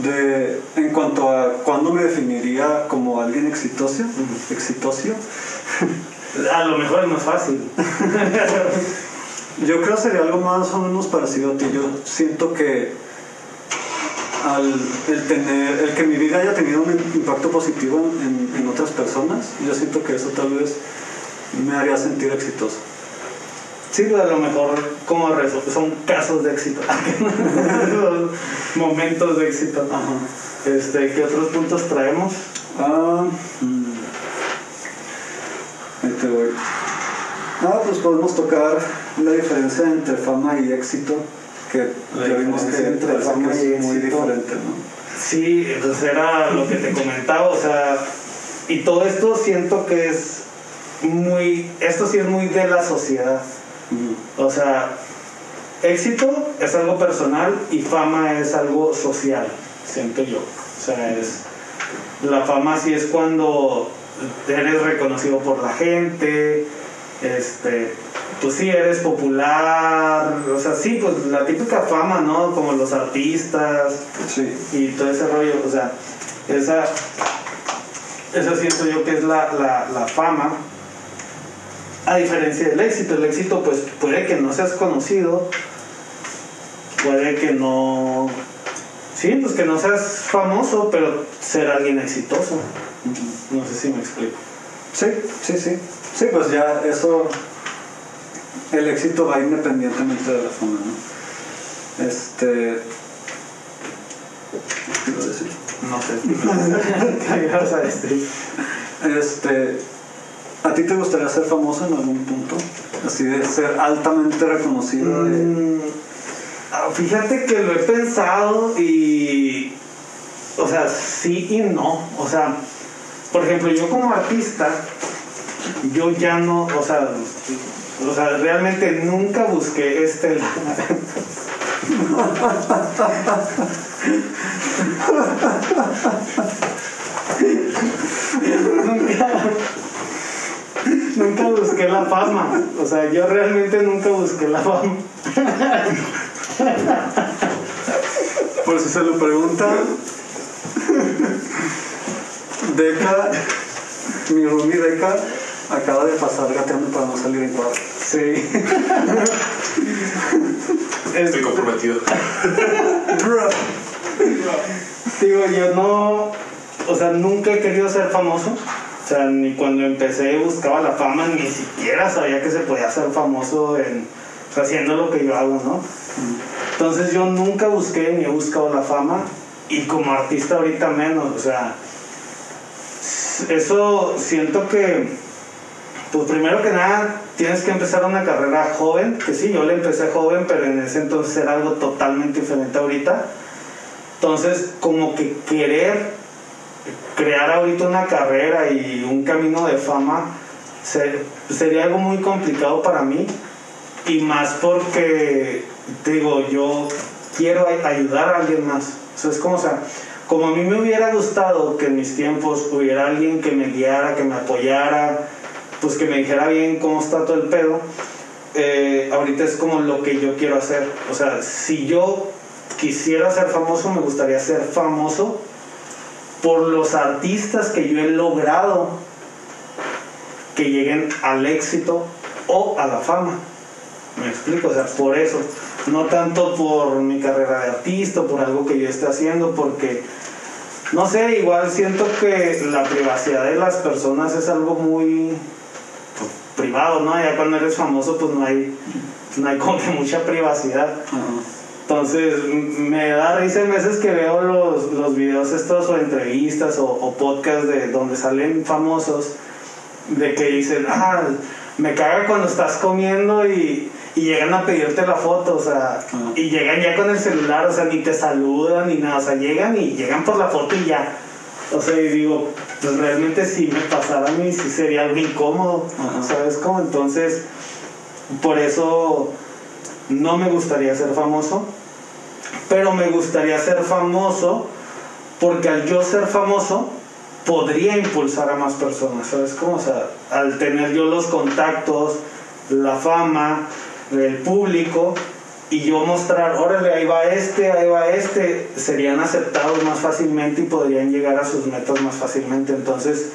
De, en cuanto a cuándo me definiría como alguien exitoso, exitoso, A lo mejor es más fácil. yo creo sería algo más o menos parecido a ti. Yo siento que al el tener, el que mi vida haya tenido un impacto positivo en, en- otras personas, yo siento que eso tal vez me haría sentir exitoso. Sí, pues a lo mejor como resu- son casos de éxito. Momentos de éxito. Este, ¿Qué otros puntos traemos? Ah, mm. ahí te voy. Ah, pues podemos tocar la diferencia entre fama y éxito, que La ya vimos que entre fama y es muy éxito. diferente, ¿no? Sí, entonces era lo que te comentaba, o sea, y todo esto siento que es muy, esto sí es muy de la sociedad. O sea, éxito es algo personal y fama es algo social, siento yo. O sea, es la fama sí es cuando eres reconocido por la gente, este, pues sí eres popular, o sea, sí, pues la típica fama, ¿no? Como los artistas Sí. y todo ese rollo, o sea, esa, esa siento yo que es la, la, la fama, a diferencia del éxito, el éxito pues puede que no seas conocido, puede que no, sí, pues que no seas famoso, pero ser alguien exitoso, no sé si me explico. Sí, sí, sí. Sí, pues ya eso, el éxito va independientemente de la fama, ¿no? Este... ¿qué iba a decir? No sé. Este, ¿A ti te gustaría ser famoso en algún punto? Así de ser altamente reconocido. de- Mm, ah, Fíjate que lo he pensado y. O sea, sí y no. O sea, por ejemplo, yo como artista, yo ya no. O sea, o sea realmente nunca busqué este. nunca. Nunca busqué la fama. O sea, yo realmente nunca busqué la fama. Por si se lo preguntan, Deca, mi roomie Deca, acaba de pasar gateando para no salir en cuadro. Sí. Estoy comprometido. Bro. Digo, yo no, o sea, nunca he querido ser famoso. O sea, ni cuando empecé buscaba la fama, ni siquiera sabía que se podía ser famoso en, o sea, haciendo lo que yo hago, ¿no? Entonces yo nunca busqué ni he buscado la fama y como artista ahorita menos, o sea, eso siento que, pues primero que nada, tienes que empezar una carrera joven, que sí, yo le empecé joven, pero en ese entonces era algo totalmente diferente ahorita. Entonces, como que querer crear ahorita una carrera y un camino de fama se- sería algo muy complicado para mí y más porque digo yo quiero ay- ayudar a alguien más o como o sea como a mí me hubiera gustado que en mis tiempos hubiera alguien que me guiara que me apoyara pues que me dijera bien cómo está todo el pedo eh, ahorita es como lo que yo quiero hacer o sea si yo quisiera ser famoso me gustaría ser famoso por los artistas que yo he logrado que lleguen al éxito o a la fama. Me explico, o sea, por eso. No tanto por mi carrera de artista, o por algo que yo esté haciendo, porque, no sé, igual siento que la privacidad de las personas es algo muy pues, privado, ¿no? Ya cuando eres famoso, pues no hay, no hay como que mucha privacidad. Entonces, me da risa en veces que veo los, los videos estos o entrevistas o, o podcasts de donde salen famosos de que dicen, ah, me caga cuando estás comiendo y, y llegan a pedirte la foto, o sea, y llegan ya con el celular, o sea, ni te saludan ni nada, o sea, llegan y llegan por la foto y ya. O sea, y digo, pues realmente si me pasara a mí sí sería algo incómodo, Ajá. ¿sabes cómo? Entonces, por eso no me gustaría ser famoso, pero me gustaría ser famoso porque al yo ser famoso podría impulsar a más personas, ¿sabes cómo? O sea, al tener yo los contactos, la fama, el público y yo mostrar, órale, ahí va este, ahí va este, serían aceptados más fácilmente y podrían llegar a sus metas más fácilmente. Entonces,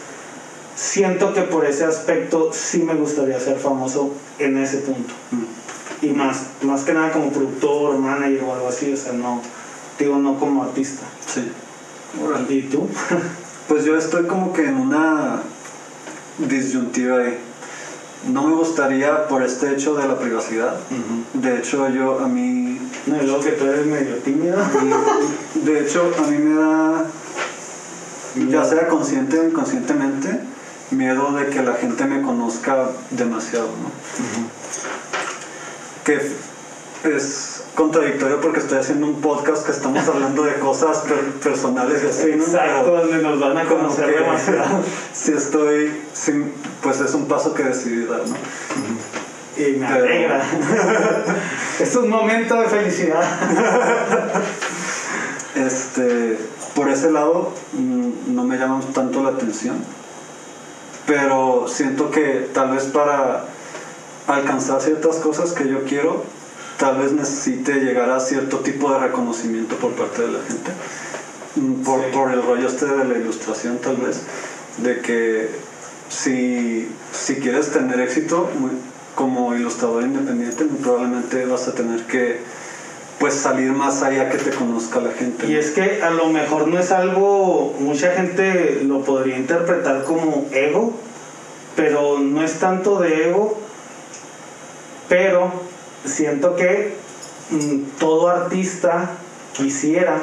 siento que por ese aspecto sí me gustaría ser famoso en ese punto Mm. y más, más que nada como productor, manager o algo así, o sea, no, digo, no como artista. Sí. ¿Y tú? Pues yo estoy como que en una disyuntiva ahí. No me gustaría por este hecho de la privacidad. De hecho, yo a mí. No, y luego que tú eres medio tímido. De hecho, a mí me da. Ya sea consciente o inconscientemente, miedo de que la gente me conozca demasiado, ¿no? Que es contradictorio porque estoy haciendo un podcast que estamos hablando de cosas per- personales y así, ¿no? Exacto, donde nos van a conocer demasiado. sí estoy, pues es un paso que decidí dar, ¿no? Y me Pero- alegra. es un momento de felicidad. Este, por ese lado mm, no me llama tanto la atención, pero siento que tal vez para alcanzar ciertas cosas que yo quiero, tal vez necesite llegar a cierto tipo de reconocimiento por parte de la gente. Mm, Por, Sí. por el rollo este de la ilustración tal vez, de que si, si quieres tener éxito muy- como ilustrador independiente, muy probablemente vas a tener que pues salir más allá que te conozca la gente. Y es que a lo mejor no es algo, mucha gente lo podría interpretar como ego, pero no es tanto de ego, pero siento que mm, todo artista quisiera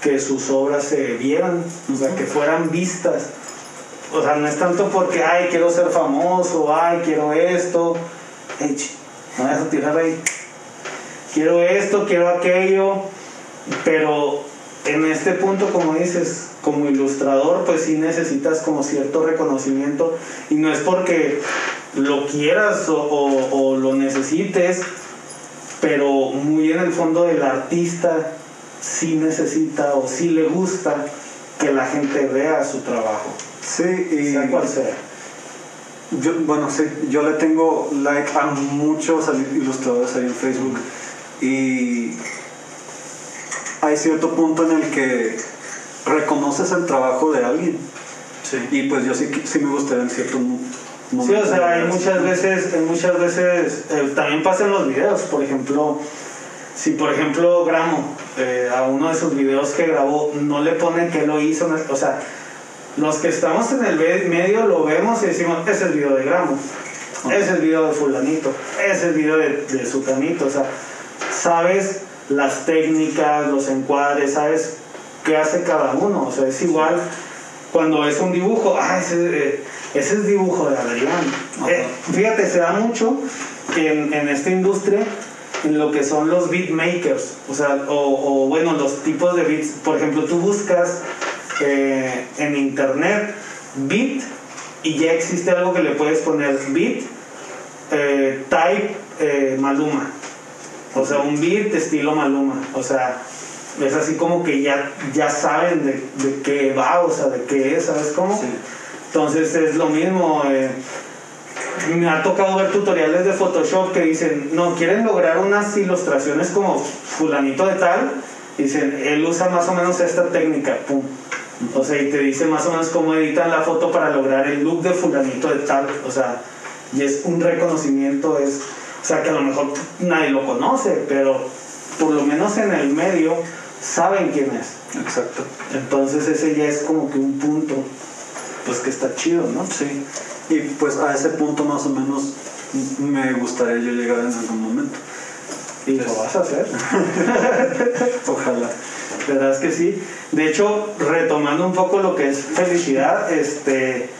que sus obras se vieran, o sea, que fueran vistas. O sea, no es tanto porque, ay, quiero ser famoso, ay, quiero esto. Ch, no vayas a tirar ahí. Quiero esto, quiero aquello. Pero en este punto, como dices, como ilustrador, pues sí necesitas como cierto reconocimiento. Y no es porque lo quieras o, o- o lo necesites, pero muy en el fondo del artista sí necesita o sí le gusta que la gente vea su trabajo, Sí, y sea cual sea. yo, bueno, sí, yo le tengo like a muchos ilustradores ahí en Facebook y hay cierto punto en el que reconoces el trabajo de alguien Sí. y pues yo sí, sí me gustaría en cierto Sí, o sea, hay muchas veces, hay muchas veces, eh, también pasa en los videos, por ejemplo, si por ejemplo Gramo, eh, a uno de sus videos que grabó, no le ponen que lo hizo, o sea, los que estamos en el medio lo vemos y decimos, ese es el video de Gramo, ese es el video de fulanito, ese es el video de, de sutanito, o sea, sabes las técnicas, los encuadres, sabes qué hace cada uno, o sea, es igual cuando es un dibujo, ah, ese, eh, ese es dibujo de Adrián. Eh, fíjate, se da mucho que en, en esta industria en lo que son los beatmakers, o sea, o, o, bueno, los tipos de beats. Por ejemplo, tú buscas eh, en internet beat y ya existe algo que le puedes poner beat, eh, type eh, Maluma. O sea, un beat estilo Maluma. O sea, es así como que ya, ya saben de, de qué va, o sea, de qué es, ¿sabes cómo? Entonces es lo mismo me ha tocado ver tutoriales de Photoshop que dicen, no, quieren lograr unas ilustraciones como fulanito de tal, dicen, él usa más o menos esta técnica, pum. O sea, y te dice más o menos cómo editan la foto para lograr el look de fulanito de tal. O sea, y es un reconocimiento, es, o sea, que a lo mejor nadie lo conoce, pero por lo menos en el medio saben quién es. Exacto. Entonces ese ya es como que un punto, pues que está chido, ¿no? Sí. Y pues a ese punto más o menos me gustaría yo llegar en algún momento. Y lo vas a hacer. Ojalá. ¿Verdad es que sí? De hecho, retomando un poco lo que es felicidad, este,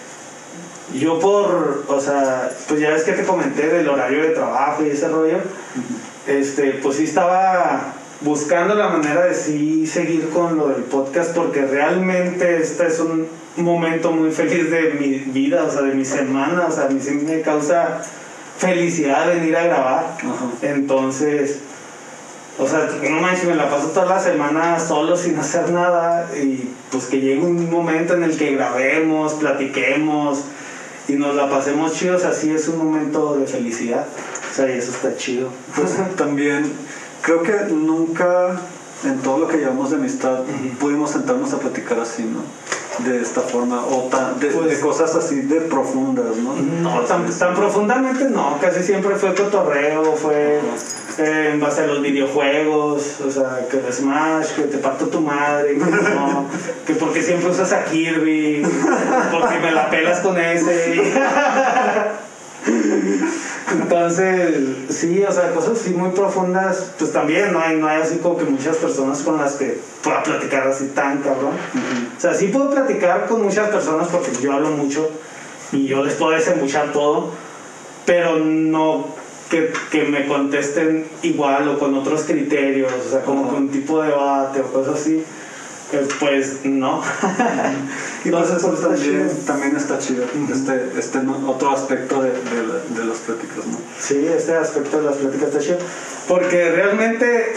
yo por, o sea, pues ya ves que te comenté del horario de trabajo y ese rollo, este, pues sí estaba buscando la manera de sí seguir con lo del podcast porque realmente este es un momento muy feliz de mi vida, o sea, de mi semana, o sea, a mí sí me causa felicidad venir a grabar. Entonces, o sea, no manches, me la paso toda la semana solo sin hacer nada y pues que llegue un momento en el que grabemos, platiquemos y nos la pasemos chidos, así es un momento de felicidad. O sea, y eso está chido. Pues también creo que nunca en todo lo que llevamos de amistad pudimos sentarnos a platicar así, ¿no? De esta forma o de, pues, cosas así de profundas, ¿no? No, tan, tan, profundamente no, casi siempre fue cotorreo, fue eh, en base a los videojuegos, o sea, que de Smash, que te parto tu madre, que no, que porque siempre usas a Kirby, porque me la pelas con ese. Entonces, sí, o sea, cosas así muy profundas, pues también no hay, no hay así como que muchas personas con las que pueda platicar así tan cabrón. O sea, sí puedo platicar con muchas personas porque yo hablo mucho y yo les puedo desembuchar todo, pero no que, que me contesten igual o con otros criterios, o sea, como con un tipo de debate o cosas así pues no. y pues eso también, también, está chido, este, este otro aspecto de, de, las pláticas, ¿no? Sí, este aspecto de las pláticas está chido. Porque realmente,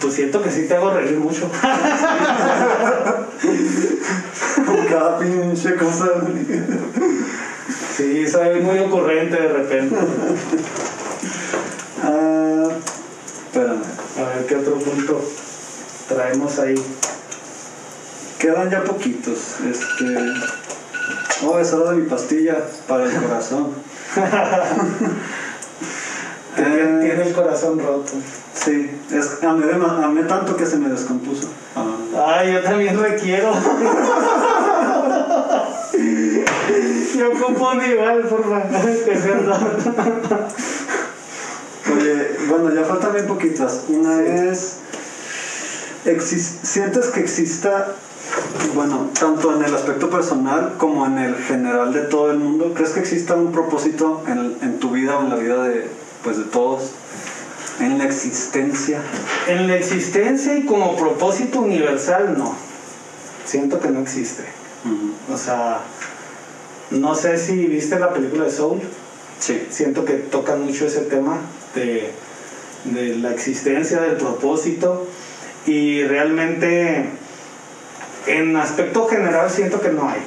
pues siento que sí te hago reír mucho. Con cada pinche cosa. sí, soy muy ocurrente de repente. ah, espérame. A ver qué otro punto traemos ahí. Quedan ya poquitos. Este. Oh, es hora de mi pastilla para el corazón. Tiene el corazón roto. Sí, es, amé, tanto que se me descompuso. Ah. Ay, yo también requiero. yo compongo igual, por favor. Es verdad. Oye, bueno, ya faltan bien poquitas. Una es. ¿Sientes que exista bueno, tanto en el aspecto personal como en el general de todo el mundo, ¿crees que exista un propósito en, en tu vida o en la vida de, pues, de todos? En la existencia. En la existencia y como propósito universal, no. Siento que no existe. O sea, no sé si viste la película de Soul. Sí. Siento que toca mucho ese tema de, de la existencia, del propósito. Y realmente en aspecto general siento que no hay.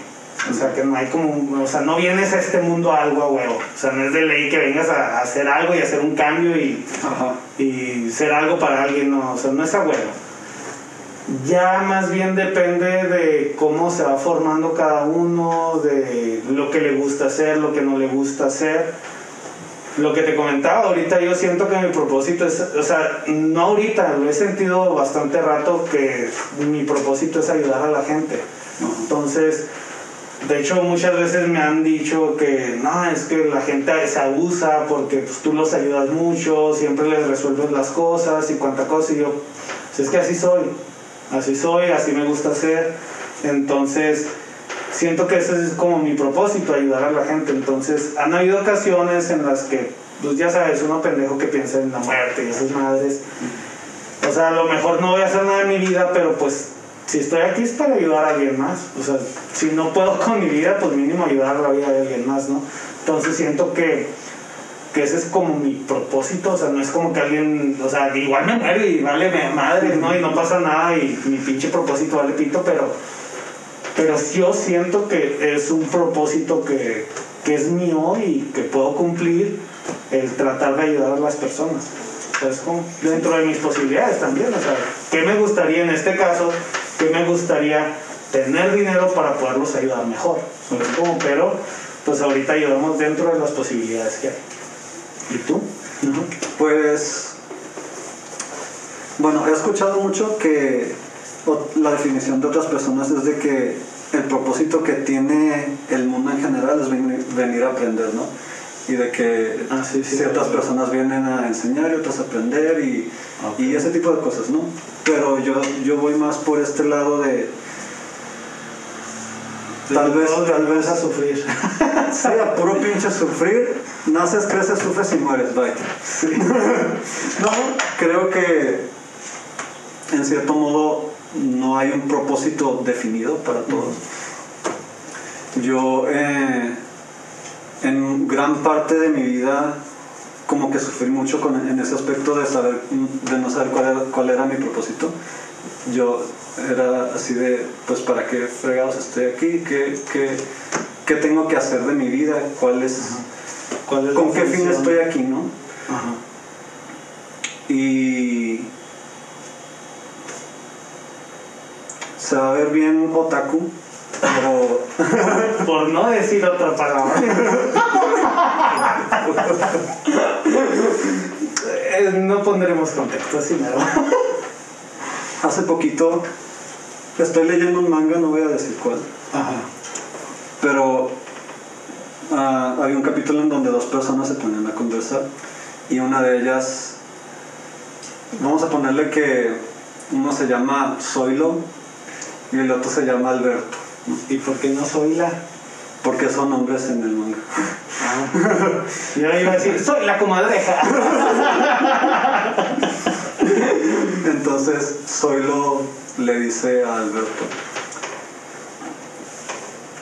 O sea, que no hay como, o sea, no vienes a este mundo a algo a huevo. O sea, no es de ley que vengas a, hacer algo y hacer un cambio y, y ser algo para alguien, no, o sea, no es a huevo. Ya más bien depende de cómo se va formando cada uno, de lo que le gusta hacer, lo que no le gusta hacer. Lo que te comentaba, ahorita yo siento que mi propósito es, o sea, no ahorita, lo he sentido bastante rato que mi propósito es ayudar a la gente. Entonces, de hecho, muchas veces me han dicho que no, es que la gente se abusa porque pues, tú los ayudas mucho, siempre les resuelves las cosas y cuánta cosa. Y yo, pues, es que así soy, así soy, así me gusta ser. Entonces, siento que ese es como mi propósito, ayudar a la gente. Entonces, han habido ocasiones en las que, pues ya sabes, uno pendejo que piensa en la muerte y esas madres. O sea, a lo mejor no voy a hacer nada en mi vida, pero pues si estoy aquí es para ayudar a alguien más. O sea, si no puedo con mi vida, pues mínimo ayudar a la vida de alguien más, ¿no? Entonces siento que, que ese es como mi propósito. O sea, no es como que alguien, o sea, igual me muere y vale madre, ¿no? Y no pasa nada y mi pinche propósito vale pito, pero, pero yo siento que es un propósito que, que es mío y que puedo cumplir el tratar de ayudar a las personas. Es como dentro de mis posibilidades también, o sea, ¿qué me gustaría en este caso que me gustaría tener dinero para poderlos ayudar mejor. Pero pues ahorita ayudamos dentro de las posibilidades que hay. ¿Y tú? Pues, bueno, he escuchado mucho que la definición de otras personas es de que el propósito que tiene el mundo en general es venir, a aprender, ¿no? Y de que ah, ciertas personas vienen a enseñar y otras a aprender y, y ese tipo de cosas, ¿no? pero yo, yo voy más por este lado de tal vez tal vez a sufrir. sí a puro pinche sufrir naces creces sufres y mueres bye. No creo que en cierto modo no hay un propósito definido para todos yo eh, en gran parte de mi vida como que sufrí mucho con, en ese aspecto de saber de no saber cuál era, cuál era mi propósito. Yo era así de pues para qué fregados estoy aquí qué, qué, qué tengo que hacer de mi vida cuál es, ¿Cuál es con qué fin estoy aquí no Ajá. y se va a ver bien otaku por no decir otra palabra. Eh, no pondremos contexto, así nada. Hace poquito estoy leyendo un manga, no voy a decir cuál. Pero uh, había un capítulo en donde dos personas se ponían a conversar y una de ellas, vamos a ponerle que uno se llama Zoilo y el otro se llama Alberto. ¿Y por qué no soy la? Porque son hombres en el manga. Ah. Yo iba a decir, soy la comadreja. Entonces, Zoilo le dice a Alberto.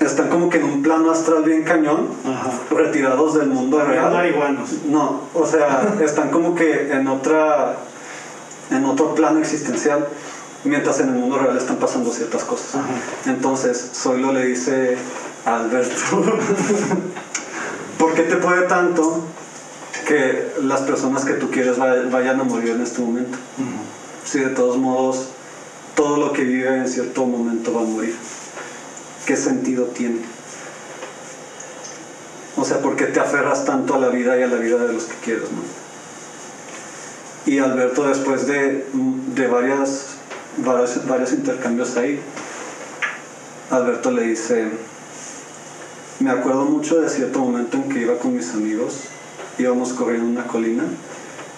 Están como que en un plano astral bien cañón, retirados del mundo real. marihuanos. No, o sea, están como que en otra en otro plano existencial mientras en el mundo real están pasando ciertas cosas. Entonces, Zoilo le dice a Alberto, ¿por qué te puede tanto que las personas que tú quieres vayan a morir en este momento? Si de todos modos todo lo que vive en cierto momento va a morir, ¿qué sentido tiene? O sea, ¿por qué te aferras tanto a la vida y a la vida de los que quieres? Y Alberto, después de, de varias varios, varios intercambios ahí, Alberto le dice, me acuerdo mucho de cierto momento en que iba con mis amigos, íbamos corriendo una colina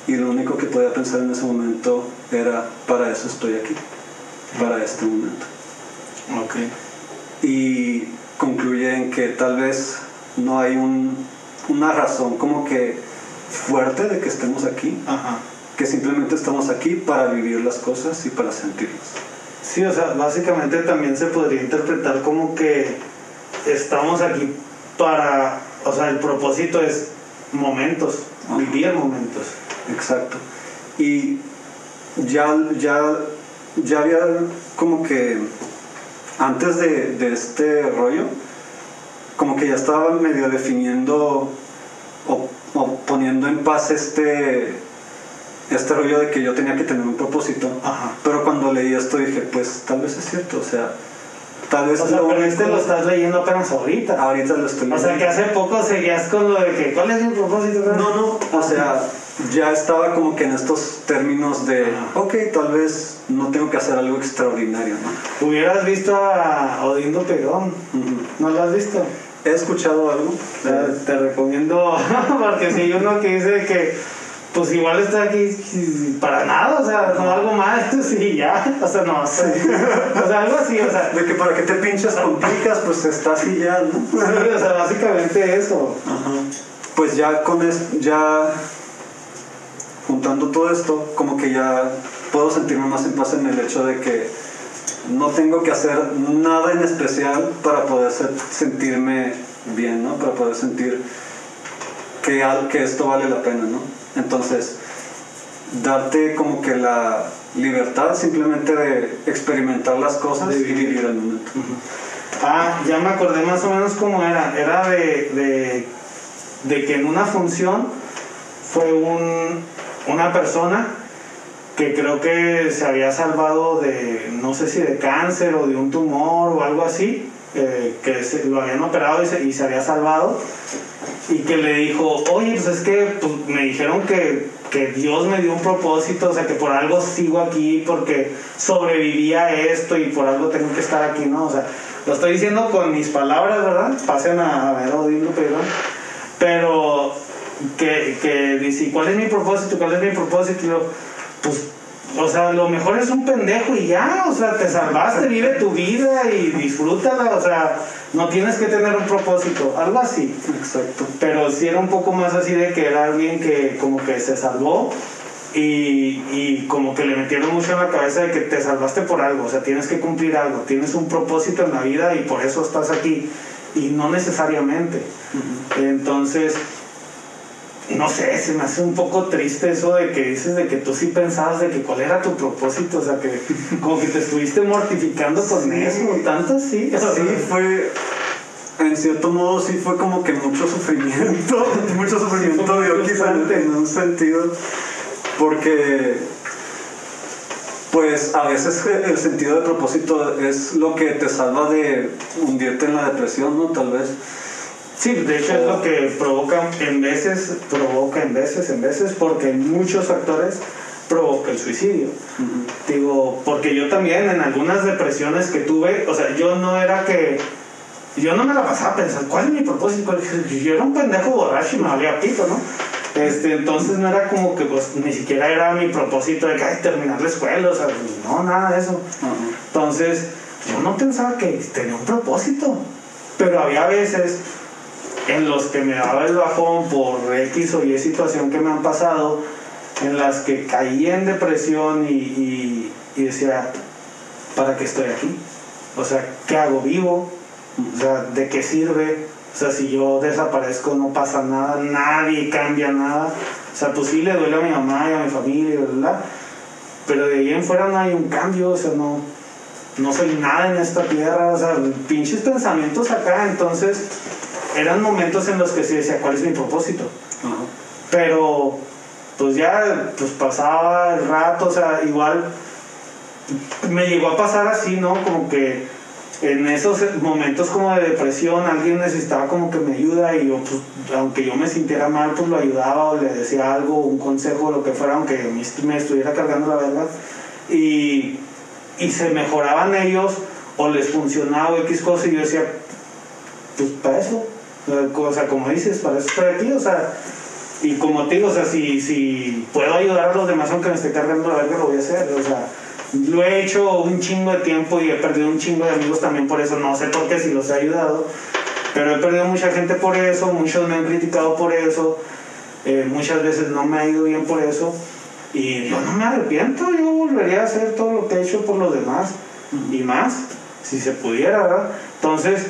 y lo único que podía pensar en ese momento era, para eso estoy aquí, para este momento. Okay. Y concluye en que tal vez no hay un, una razón como que fuerte de que estemos aquí. Ajá que simplemente estamos aquí para vivir las cosas y para sentirlas. Sí, o sea, básicamente también se podría interpretar como que estamos aquí para, o sea, el propósito es momentos, vivir momentos. Exacto. Y ya, ya, ya había como que antes de, de este rollo, como que ya estaba medio definiendo o, o poniendo en paz este este rollo de que yo tenía que tener un propósito. Pero cuando leí esto dije, pues tal vez es cierto, o sea, Tal vez O sea, lo pero este lo estás leyendo apenas ahorita. Ahorita lo estoy O sea, que hace poco seguías con lo de que, ¿cuál es mi propósito? No, no, o sea, ya estaba como que en estos términos de, Ajá. ok, tal vez no tengo que hacer algo extraordinario, ¿no? Hubieras visto a Odindo Perón. Ujú. ¿No lo has visto? He escuchado algo. Te, te recomiendo, porque si hay uno que dice que, pues igual está aquí para nada, o sea, no algo más, sí, ya, o sea, no, o sea, o sea, algo así, o sea, De que para que te pinches con picas, pues está así ya, ¿no? sí, o sea, básicamente eso. Ajá. Pues ya con es, ya juntando todo esto, como que ya puedo sentirme más en paz en el hecho de que no tengo que hacer nada en especial para poder ser- sentirme bien, ¿no? Para poder sentir que, esto vale la pena, ¿no? Entonces, darte como que la libertad simplemente de experimentar las cosas y vivir el momento. Ah, ya me acordé más o menos cómo era. Era de, de, de que en una función fue un, una persona que creo que se había salvado de, no sé si de cáncer o de un tumor o algo así, que lo habían operado y se, había salvado, y que le dijo, oye, pues es que pues, me dijeron que, que Dios me dio un propósito, o sea, que por algo sigo aquí, porque sobreviví a esto y por algo tengo que estar aquí, ¿no? O sea, lo estoy diciendo con mis palabras, ¿verdad? Pasen a, ver Odilo Perón. Pero que, que dice, ¿cuál es mi propósito? ¿Cuál es mi propósito? Y yo, pues, o sea, lo mejor es un pendejo y ya, o sea, te salvaste, vive tu vida y disfrútala, o sea, no tienes que tener un propósito, algo así. Exacto. Pero sí era un poco más así de que era alguien que como que se salvó y, y como que le metieron mucho en la cabeza de que te salvaste por algo, o sea, tienes que cumplir algo, tienes un propósito en la vida y por eso estás aquí, y no necesariamente. Entonces, no sé, se me hace un poco triste eso de que dices de que tú sí pensabas de que cuál era tu propósito, o sea, que como que te estuviste mortificando con Sí. eso, tanto sea, Sí, fue. En cierto modo, sí fue como que mucho sufrimiento. mucho sufrimiento muy dio quizá en un sentido. Porque. Pues a veces el sentido de propósito es lo que te salva de hundirte en la depresión, ¿no? Tal vez. Sí, de hecho es lo que provoca en veces, provoca en veces, en veces, porque en muchos factores provoca el suicidio. Digo, porque yo también en algunas depresiones que tuve, o sea, yo no era que, yo no me la pasaba pensando, ¿cuál es mi propósito? Yo era un pendejo borracho y me valía pito, ¿no? Este, entonces no era como que, pues, ni siquiera era mi propósito de que, ay, terminar la escuela, o sea, no, nada de eso. Entonces, yo no pensaba que tenía un propósito, pero había veces en los que me daba el bajón por X o Y situación que me han pasado, en las que caí en depresión y, y- decía, ¿para qué estoy aquí? O sea, ¿qué hago vivo? O sea, ¿de qué sirve? O sea, si yo desaparezco no pasa nada, nadie cambia nada. O sea, pues sí le duele a mi mamá y a mi familia, ¿verdad? Pero de ahí en fuera no hay un cambio, o sea, no, no soy nada en esta tierra, o sea, pinches pensamientos acá, entonces eran momentos en los que sí decía, ¿cuál es mi propósito? Pero pues ya pues pasaba el rato, o sea, igual me llegó a pasar así, ¿no? Como que en esos momentos como de depresión alguien necesitaba como que me ayuda y yo pues aunque yo me sintiera mal pues lo ayudaba o le decía algo, un consejo, lo que fuera, aunque me est- me estuviera cargando la verdad y, y se mejoraban ellos o les funcionaba X cosa y yo decía pues para eso, o sea, como dices, para eso estoy aquí, o sea, y como te digo, o sea, si, si puedo ayudar a los demás aunque me esté cargando la verga, lo voy a hacer, o sea, lo he hecho un chingo de tiempo y he perdido un chingo de amigos también por eso, no sé por qué si los he ayudado, pero he perdido mucha gente por eso, muchos me han criticado por eso, eh, muchas veces no me ha ido bien por eso, y yo no me arrepiento, yo volvería a hacer todo lo que he hecho por los demás, y más, si se pudiera, ¿verdad? Entonces,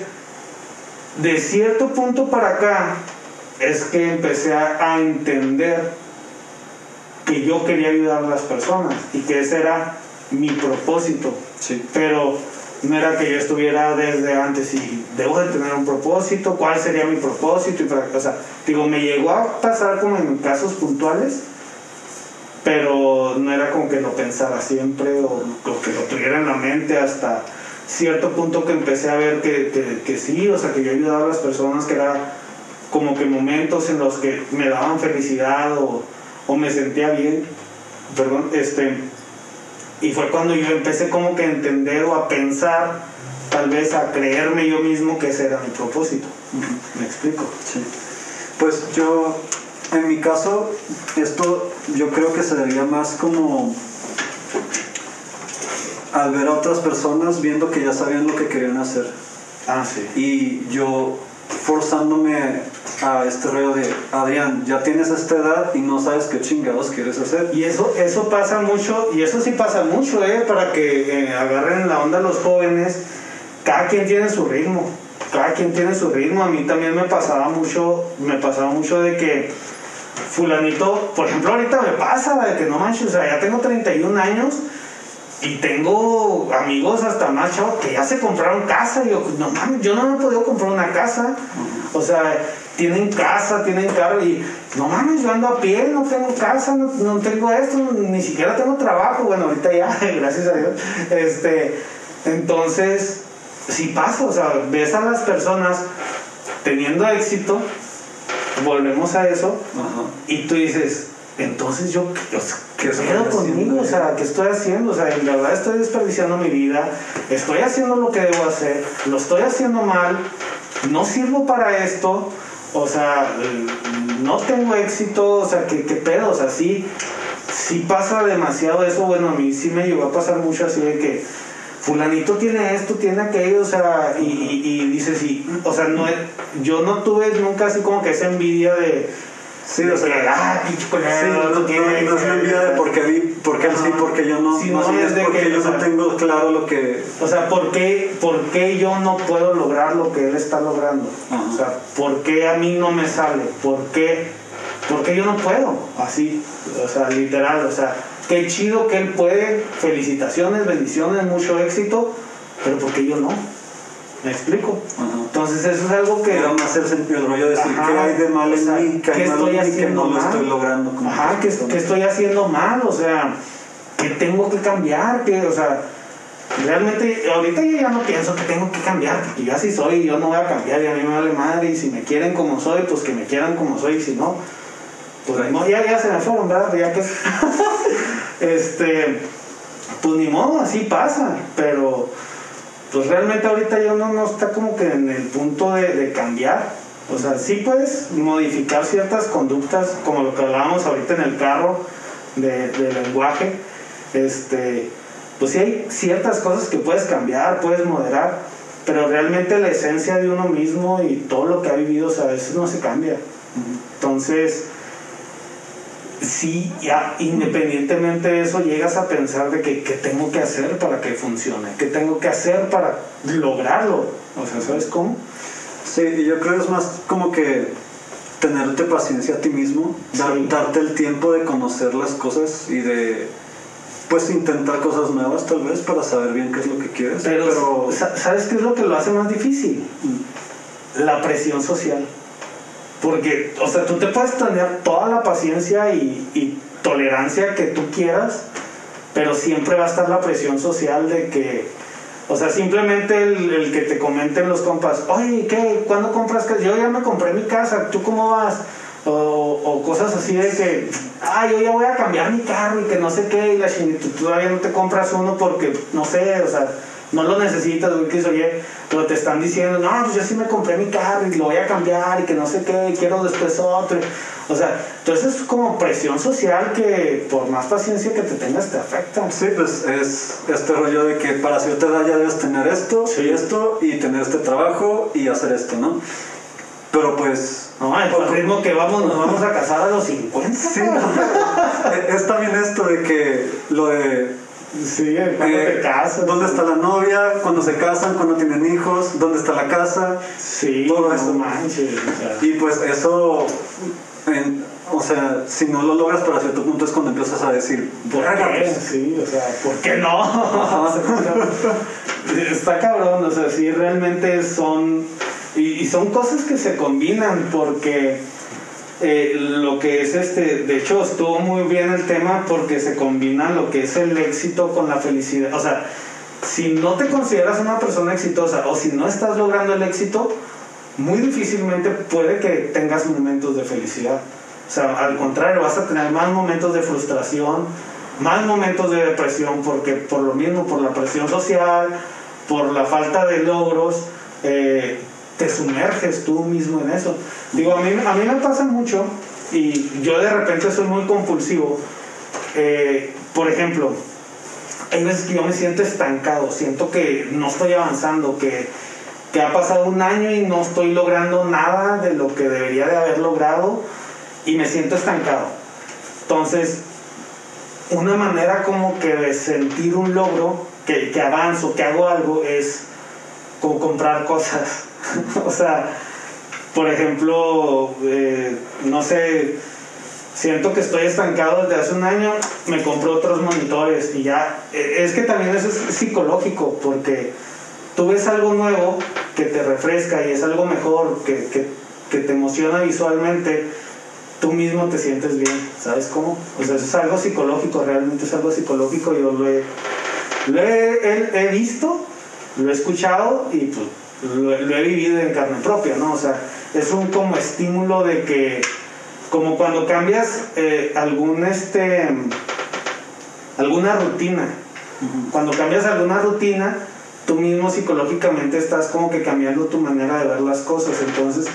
de cierto punto para acá es que empecé a, a entender que yo quería ayudar a las personas y que ese era mi propósito. Sí. Pero no era que yo estuviera desde antes y debo de tener un propósito, cuál sería mi propósito y para, o sea, digo, me llegó a pasar como en casos puntuales, pero no era como que lo pensara siempre o, o que lo tuviera en la mente hasta cierto punto que empecé a ver que, que, que sí, o sea, que yo ayudaba a las personas, que era como que momentos en los que me daban felicidad o, o me sentía bien, perdón, este, y fue cuando yo empecé como que a entender o a pensar, tal vez a creerme yo mismo que ese era mi propósito. ¿Me explico? Sí. Pues yo, en mi caso, esto yo creo que se daría más como al ver a otras personas viendo que ya sabían lo que querían hacer. Ah, sí. Y yo forzándome a este rollo de, Adrián, ya tienes esta edad y no sabes qué chingados quieres hacer. Y eso, eso pasa mucho, y eso sí pasa mucho, ¿eh? Para que eh, agarren la onda los jóvenes. Cada quien tiene su ritmo, cada quien tiene su ritmo. A mí también me pasaba mucho, me pasaba mucho de que fulanito, por ejemplo, ahorita me pasa de que no manches, o sea, ya tengo 31 años y tengo amigos hasta más chavos que ya se compraron casa. Y yo, no mames, yo no me he podido comprar una casa. O sea, tienen casa, tienen carro y no mames, yo ando a pie, no tengo casa, no, no tengo esto, ni siquiera tengo trabajo. Bueno, ahorita ya, gracias a Dios. Este, entonces, sí pasa, o sea, ves a las personas teniendo éxito, volvemos a eso, y tú dices, entonces yo, o sea, ¿qué ¿Qué estoy pedo haciendo? conmigo? O sea, ¿qué estoy haciendo? O sea, en verdad estoy desperdiciando mi vida, estoy haciendo lo que debo hacer, lo estoy haciendo mal, no sirvo para esto, o sea, no tengo éxito, o sea, ¿qué, qué pedo? O sea, sí, sí pasa demasiado eso, bueno, a mí sí me llegó a pasar mucho así de que fulanito tiene esto, tiene aquello, o sea, y, y, y dices, y, o sea, no, yo no tuve nunca así como que esa envidia de... Sí, o sea, que, ah, pinche Sí, culero, no, tú no, no es de por qué, vi- por qué él sí, porque yo no. Sí, no, es es de porque que, yo o sea, no tengo claro lo que. O sea, ¿por qué, ¿por qué yo no puedo lograr lo que él está logrando? Ajá. O sea, ¿por qué a mí no me sale? ¿Por qué, por qué yo no puedo? Así, o sea, literal, o sea, qué chido que él puede, felicitaciones, bendiciones, mucho éxito, pero ¿por qué yo no? ¿Me explico? Ajá. Entonces eso es algo que... Era más el, el rollo de decir Ajá, qué hay de mal o sea, en mí, qué ¿qué estoy en mí que haciendo no lo mal? estoy logrando. como Ajá, ¿qué, qué estoy haciendo mal? O sea, ¿qué tengo que cambiar? que O sea, realmente ahorita yo ya no pienso que tengo que cambiar, porque yo así soy, yo no voy a cambiar y a mí me vale madre, y si me quieren como soy, pues que me quieran como soy, y si no, pues Right. no, ya, ya se me fueron, ¿verdad? Ya que... este, pues ni modo, así pasa, pero pues realmente ahorita yo no, no está como que en el punto de, de cambiar. O sea, sí puedes modificar ciertas conductas, como lo que hablábamos ahorita en el carro de, de lenguaje. Este, pues sí hay ciertas cosas que puedes cambiar, puedes moderar, pero realmente la esencia de uno mismo y todo lo que ha vivido, o sea, eso no se cambia. Entonces, sí, ya independientemente de eso, llegas a pensar de que qué tengo que hacer para que funcione, qué tengo que hacer para lograrlo. O sea, ¿sabes cómo? Sí, yo creo que es más como que tenerte paciencia a ti mismo, dar- darte el tiempo de conocer las cosas y de pues intentar cosas nuevas tal vez para saber bien qué es lo que quieres. Pero, sa- ¿sabes qué es lo que lo hace más difícil? La presión social. Porque, o sea, tú te puedes tener toda la paciencia y, tolerancia que tú quieras, pero siempre va a estar la presión social de que, o sea, simplemente el, que te comenten los compas, oye, ¿qué? ¿Cuándo compras? Yo ya me compré mi casa, ¿tú cómo vas? O, o cosas así de que, ah, yo ya voy a cambiar mi carro y que no sé qué, y la chingada, tú todavía no te compras uno porque, no sé, o sea, no lo necesitas, güey, que oye, pero te están diciendo, no, pues yo sí me compré mi carro y lo voy a cambiar y que no sé qué, y quiero después otro. O sea, entonces es como presión social que por más paciencia que te tengas te afecta. Sí, pues es este rollo de que para cierta edad ya debes tener esto Sí. y esto y tener este trabajo y hacer esto, ¿no? Pero pues... No, el ritmo que vamos, nos vamos a casar a los 50. Sí, es también esto de que lo de Sí, cuando eh, te casas. ¿Dónde está la novia? ¿Cuándo se casan? ¿Cuándo tienen hijos? ¿Dónde está la casa? Sí, todo no eso. manches. o sea. Y pues eso, en- o sea, si no lo logras para cierto punto es cuando empiezas a decir, ¿Por "Verga, qué? pues". Sí, o sea, ¿por qué no? O sea, Está cabrón, o sea, sí, realmente son. Y, y son cosas que se combinan porque eh, lo que es este. De hecho, estuvo muy bien el tema porque se combina lo que es el éxito con la felicidad. O sea, si no te consideras una persona exitosa o si no estás logrando el éxito, muy difícilmente puede que tengas momentos de felicidad. O sea, al contrario, vas a tener más momentos de frustración, más momentos de depresión, porque por lo mismo, por la presión social, por la falta de logros, eh, te sumerges tú mismo en eso. Digo, a mí, a mí me pasa mucho y yo de repente soy muy compulsivo. Eh, por ejemplo, hay veces que yo me siento estancado, siento que no estoy avanzando, que, que ha pasado un año y no estoy logrando nada de lo que debería de haber logrado y me siento estancado. Entonces, una manera como que de sentir un logro, que, que avanzo, que hago algo, es como comprar cosas. o sea, por ejemplo, eh, no sé, siento que estoy estancado desde hace un año, me compro otros monitores y ya. Eh, es que también eso es psicológico, porque tú ves algo nuevo que te refresca y es algo mejor, que, que, que te emociona visualmente, tú mismo te sientes bien, ¿sabes cómo? O sea, eso es algo psicológico, realmente es algo psicológico, yo lo he, he visto, lo he escuchado y pues lo, lo, he vivido en carne propia, ¿no? O sea, es un como estímulo de que, como cuando cambias eh, algún, este, alguna rutina, cuando cambias alguna rutina, tú mismo psicológicamente estás como que cambiando tu manera de ver las cosas, entonces,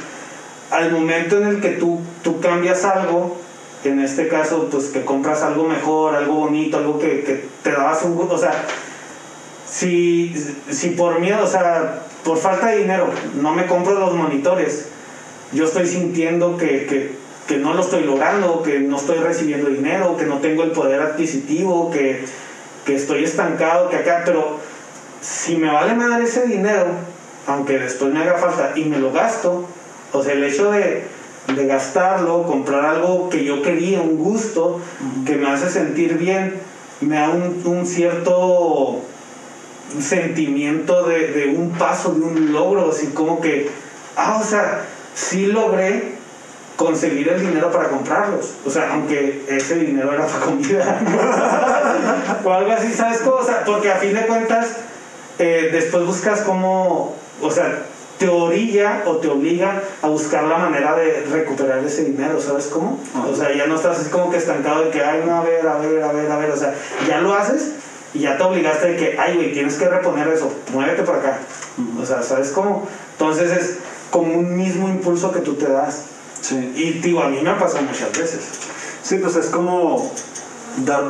al momento en el que tú, tú cambias algo, en este caso, pues que compras algo mejor, algo bonito, algo que, que te dabas un gusto, o sea, si, si por miedo, o sea, por falta de dinero, no me compro los monitores, yo estoy sintiendo que, que, que, no lo estoy logrando, que no estoy recibiendo dinero, que no tengo el poder adquisitivo, que, que estoy estancado, que acá, pero si me vale madre ese dinero, aunque después me haga falta y me lo gasto, o sea, el hecho de, de gastarlo, comprar algo que yo quería, un gusto, uh -huh. que me hace sentir bien, me da un, un cierto sentimiento de, un paso, de un logro, así como que, ah, o sea, sí logré conseguir el dinero para comprarlos. O sea, aunque ese dinero era para comida. o algo así, ¿sabes cómo? O sea, porque a fin de cuentas, eh, después buscas cómo, o sea, te orilla o te obliga a buscar la manera de recuperar ese dinero, ¿sabes cómo? O sea, ya no estás así como que estancado de que, ay, no, a ver, a ver, a ver, a ver, o sea, ya lo haces y ya te obligaste de que, ay, güey, tienes que reponer eso, muévete por acá. O sea, ¿sabes cómo? Entonces es como un mismo impulso que tú te das. Sí. Y digo, a mí me ha pasado muchas veces. Sí, pues es como dar.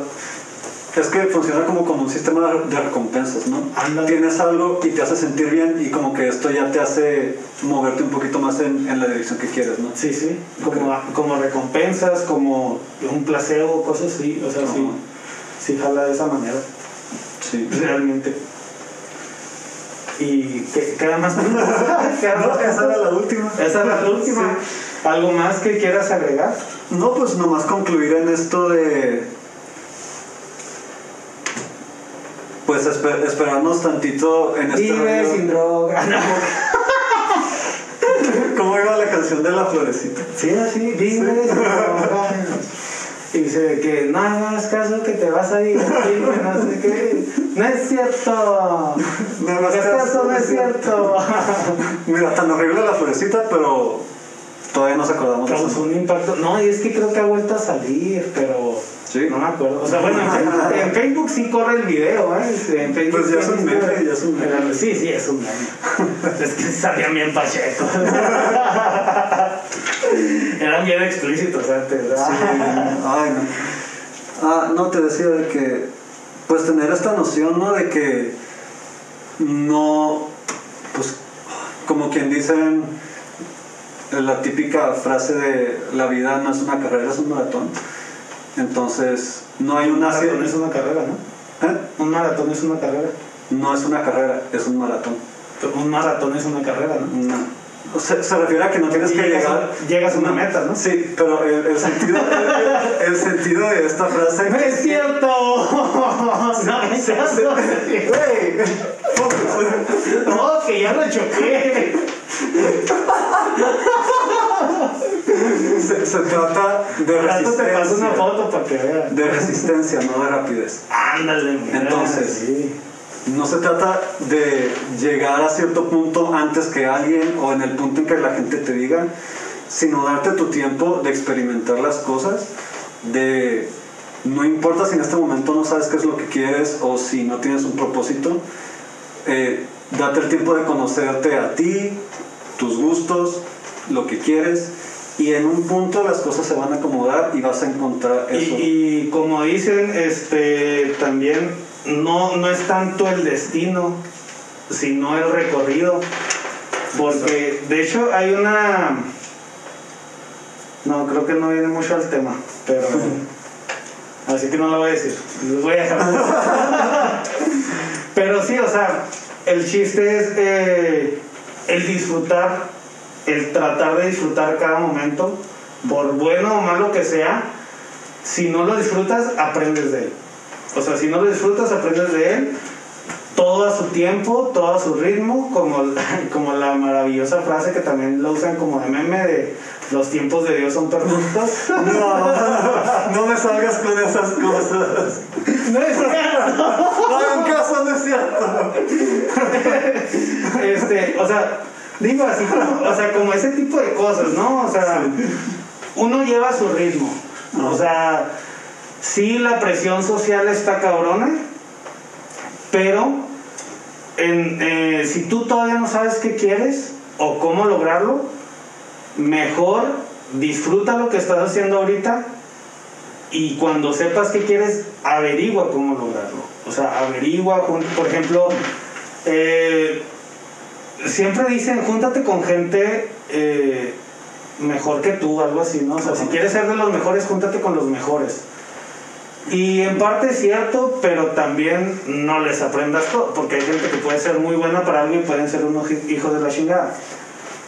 Es que funciona como, como un sistema de recompensas, ¿no? Ándale. Tienes algo y te hace sentir bien y como que esto ya te hace moverte un poquito más en, en la dirección que quieres, ¿no? Sí, sí. Como, okay. como recompensas, como un placebo, cosas así. O sea, -huh. sí, sí jala de esa manera. Sí. Realmente. ¿Y queda más? ¿Queda no, más esa era la última. Esa era la última. Sí. ¿Algo más que quieras agregar? No, pues nomás concluir en esto de. Pues esper esperarnos tantito en este. Vive sin droga. ¿Cómo iba la canción de la florecita? Sí, así, vive sin droga. Y dice que no hagas caso que te vas a divertir, que no sé qué. No es cierto. No hagas caso, no es cierto. Mira, tan horrible la florecita, pero todavía nos acordamos de eso. un impacto. No, y es que creo que ha vuelto a salir, pero ¿Sí? no me acuerdo. O sea, bueno, en, en Facebook sí corre el video, ¿eh? En Facebook pues ya es un meme, ya es un meme. Sí, sí, es un meme. es que sabían bien Pacheco. Eran bien explícitos antes, ¿verdad? Sí. Ay, no. Ah, no, te decía de que, pues tener esta noción, ¿no? De que no, pues, como quien dicen, la típica frase de la vida no es una carrera, es un maratón. Entonces, no hay una... Un maratón es una carrera, ¿no? ¿Eh? Un maratón es una carrera. No es una carrera, es un maratón. Un maratón es una carrera, ¿no? No. Se, se, refiere a que no tienes que llegas llegar. A, llegas a una meta, ¿no? Sí, pero el, el sentido, el, el, sentido de esta frase. ¡No es cierto! ¡No es cierto! ¡Güey! ¡No, que ya lo choqué! Se, se, trata de resistencia. te paso una foto para que veas. De resistencia, no de rapidez. Ándale, Entonces, sí. no se trata de llegar a cierto punto antes que alguien o en el punto en que la gente te diga, sino darte tu tiempo de experimentar las cosas, de no importa si en este momento no sabes qué es lo que quieres o si no tienes un propósito, eh, date el tiempo de conocerte a ti, tus gustos, lo que quieres y en un punto las cosas se van a acomodar y vas a encontrar eso. Y, y como dicen, este también no, no es tanto el destino, sino el recorrido. Porque de hecho hay una. No, creo que no viene mucho al tema, pero. Así que no lo voy a decir. Les voy a dejar. pero sí, o sea, el chiste es eh, el disfrutar, el tratar de disfrutar cada momento, por bueno o malo que sea. Si no lo disfrutas, aprendes de él. O sea, si no lo disfrutas, aprendes de él todo a su tiempo, todo a su ritmo, como, como la maravillosa frase que también lo usan como de meme de los tiempos de Dios son perfectos. No, no me salgas con esas cosas. No es cierto. No hagan caso, no es cierto. Este, o sea, digo así como, o sea, como ese tipo de cosas, ¿no? O sea, uno lleva su ritmo. O sea, sí la presión social está cabrona, pero en, eh, si tú todavía no sabes qué quieres o cómo lograrlo, mejor disfruta lo que estás haciendo ahorita y cuando sepas qué quieres, averigua cómo lograrlo. O sea, averigua, por ejemplo, eh, siempre dicen, júntate con gente eh, mejor que tú, algo así, ¿no? O sea, si quieres ser de los mejores, júntate con los mejores. Y en parte es cierto, pero también no les aprendas todo, porque hay gente que puede ser muy buena para algo y pueden ser unos hi- hijos de la chingada.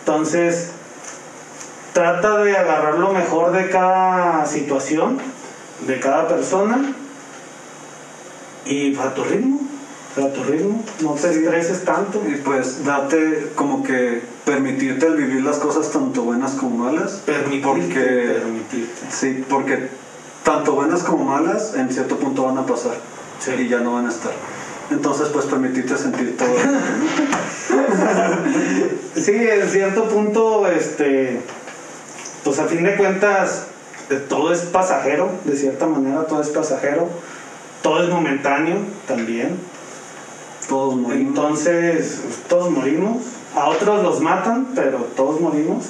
Entonces, trata de agarrar lo mejor de cada situación, de cada persona, y a tu ritmo, a tu ritmo, no te estreses tanto. Y pues date como que permitirte el vivir las cosas tanto buenas como malas. Permitirte, Porque- permitirte. Sí, porque tanto buenas como malas en cierto punto van a pasar Sí. y ya no van a estar. Entonces pues permitirte sentir todo. Sí, en cierto punto, este, pues a fin de cuentas, eh, todo es pasajero, de cierta manera, todo es pasajero, todo es momentáneo también. Todos morimos. Entonces, todos morimos, a otros los matan, pero todos morimos.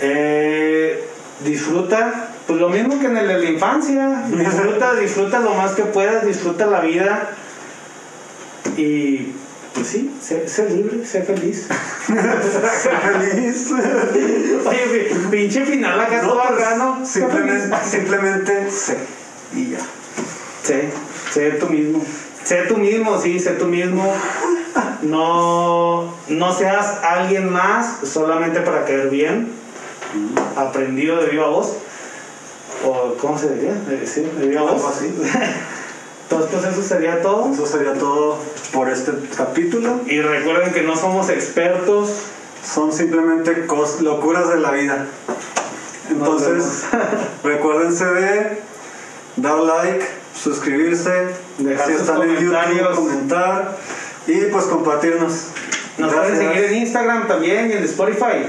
Eh, disfruta, pues lo mismo que en el de la infancia, disfruta, disfruta lo más que puedas, disfruta la vida y pues sí, sé, sé libre, sé feliz. feliz. Oye, pi- pinche final acá todo pues. Sé simplemente, simplemente sé. Y ya. Sé, sé tú mismo. Sé tú mismo, sí, sé tú mismo. No, no seas alguien más solamente para caer bien. Aprendido de viva voz. O, ¿cómo se diría? Eh, Sí, voz. Algo así. Entonces, pues eso sería todo. Eso sería todo por este capítulo. Y recuerden que no somos expertos. Son simplemente cos- locuras de la vida. Entonces, recuérdense de dar like, suscribirse, Dejar si están en YouTube, comentar y pues compartirnos. Nos pueden seguir en Instagram también y en Spotify.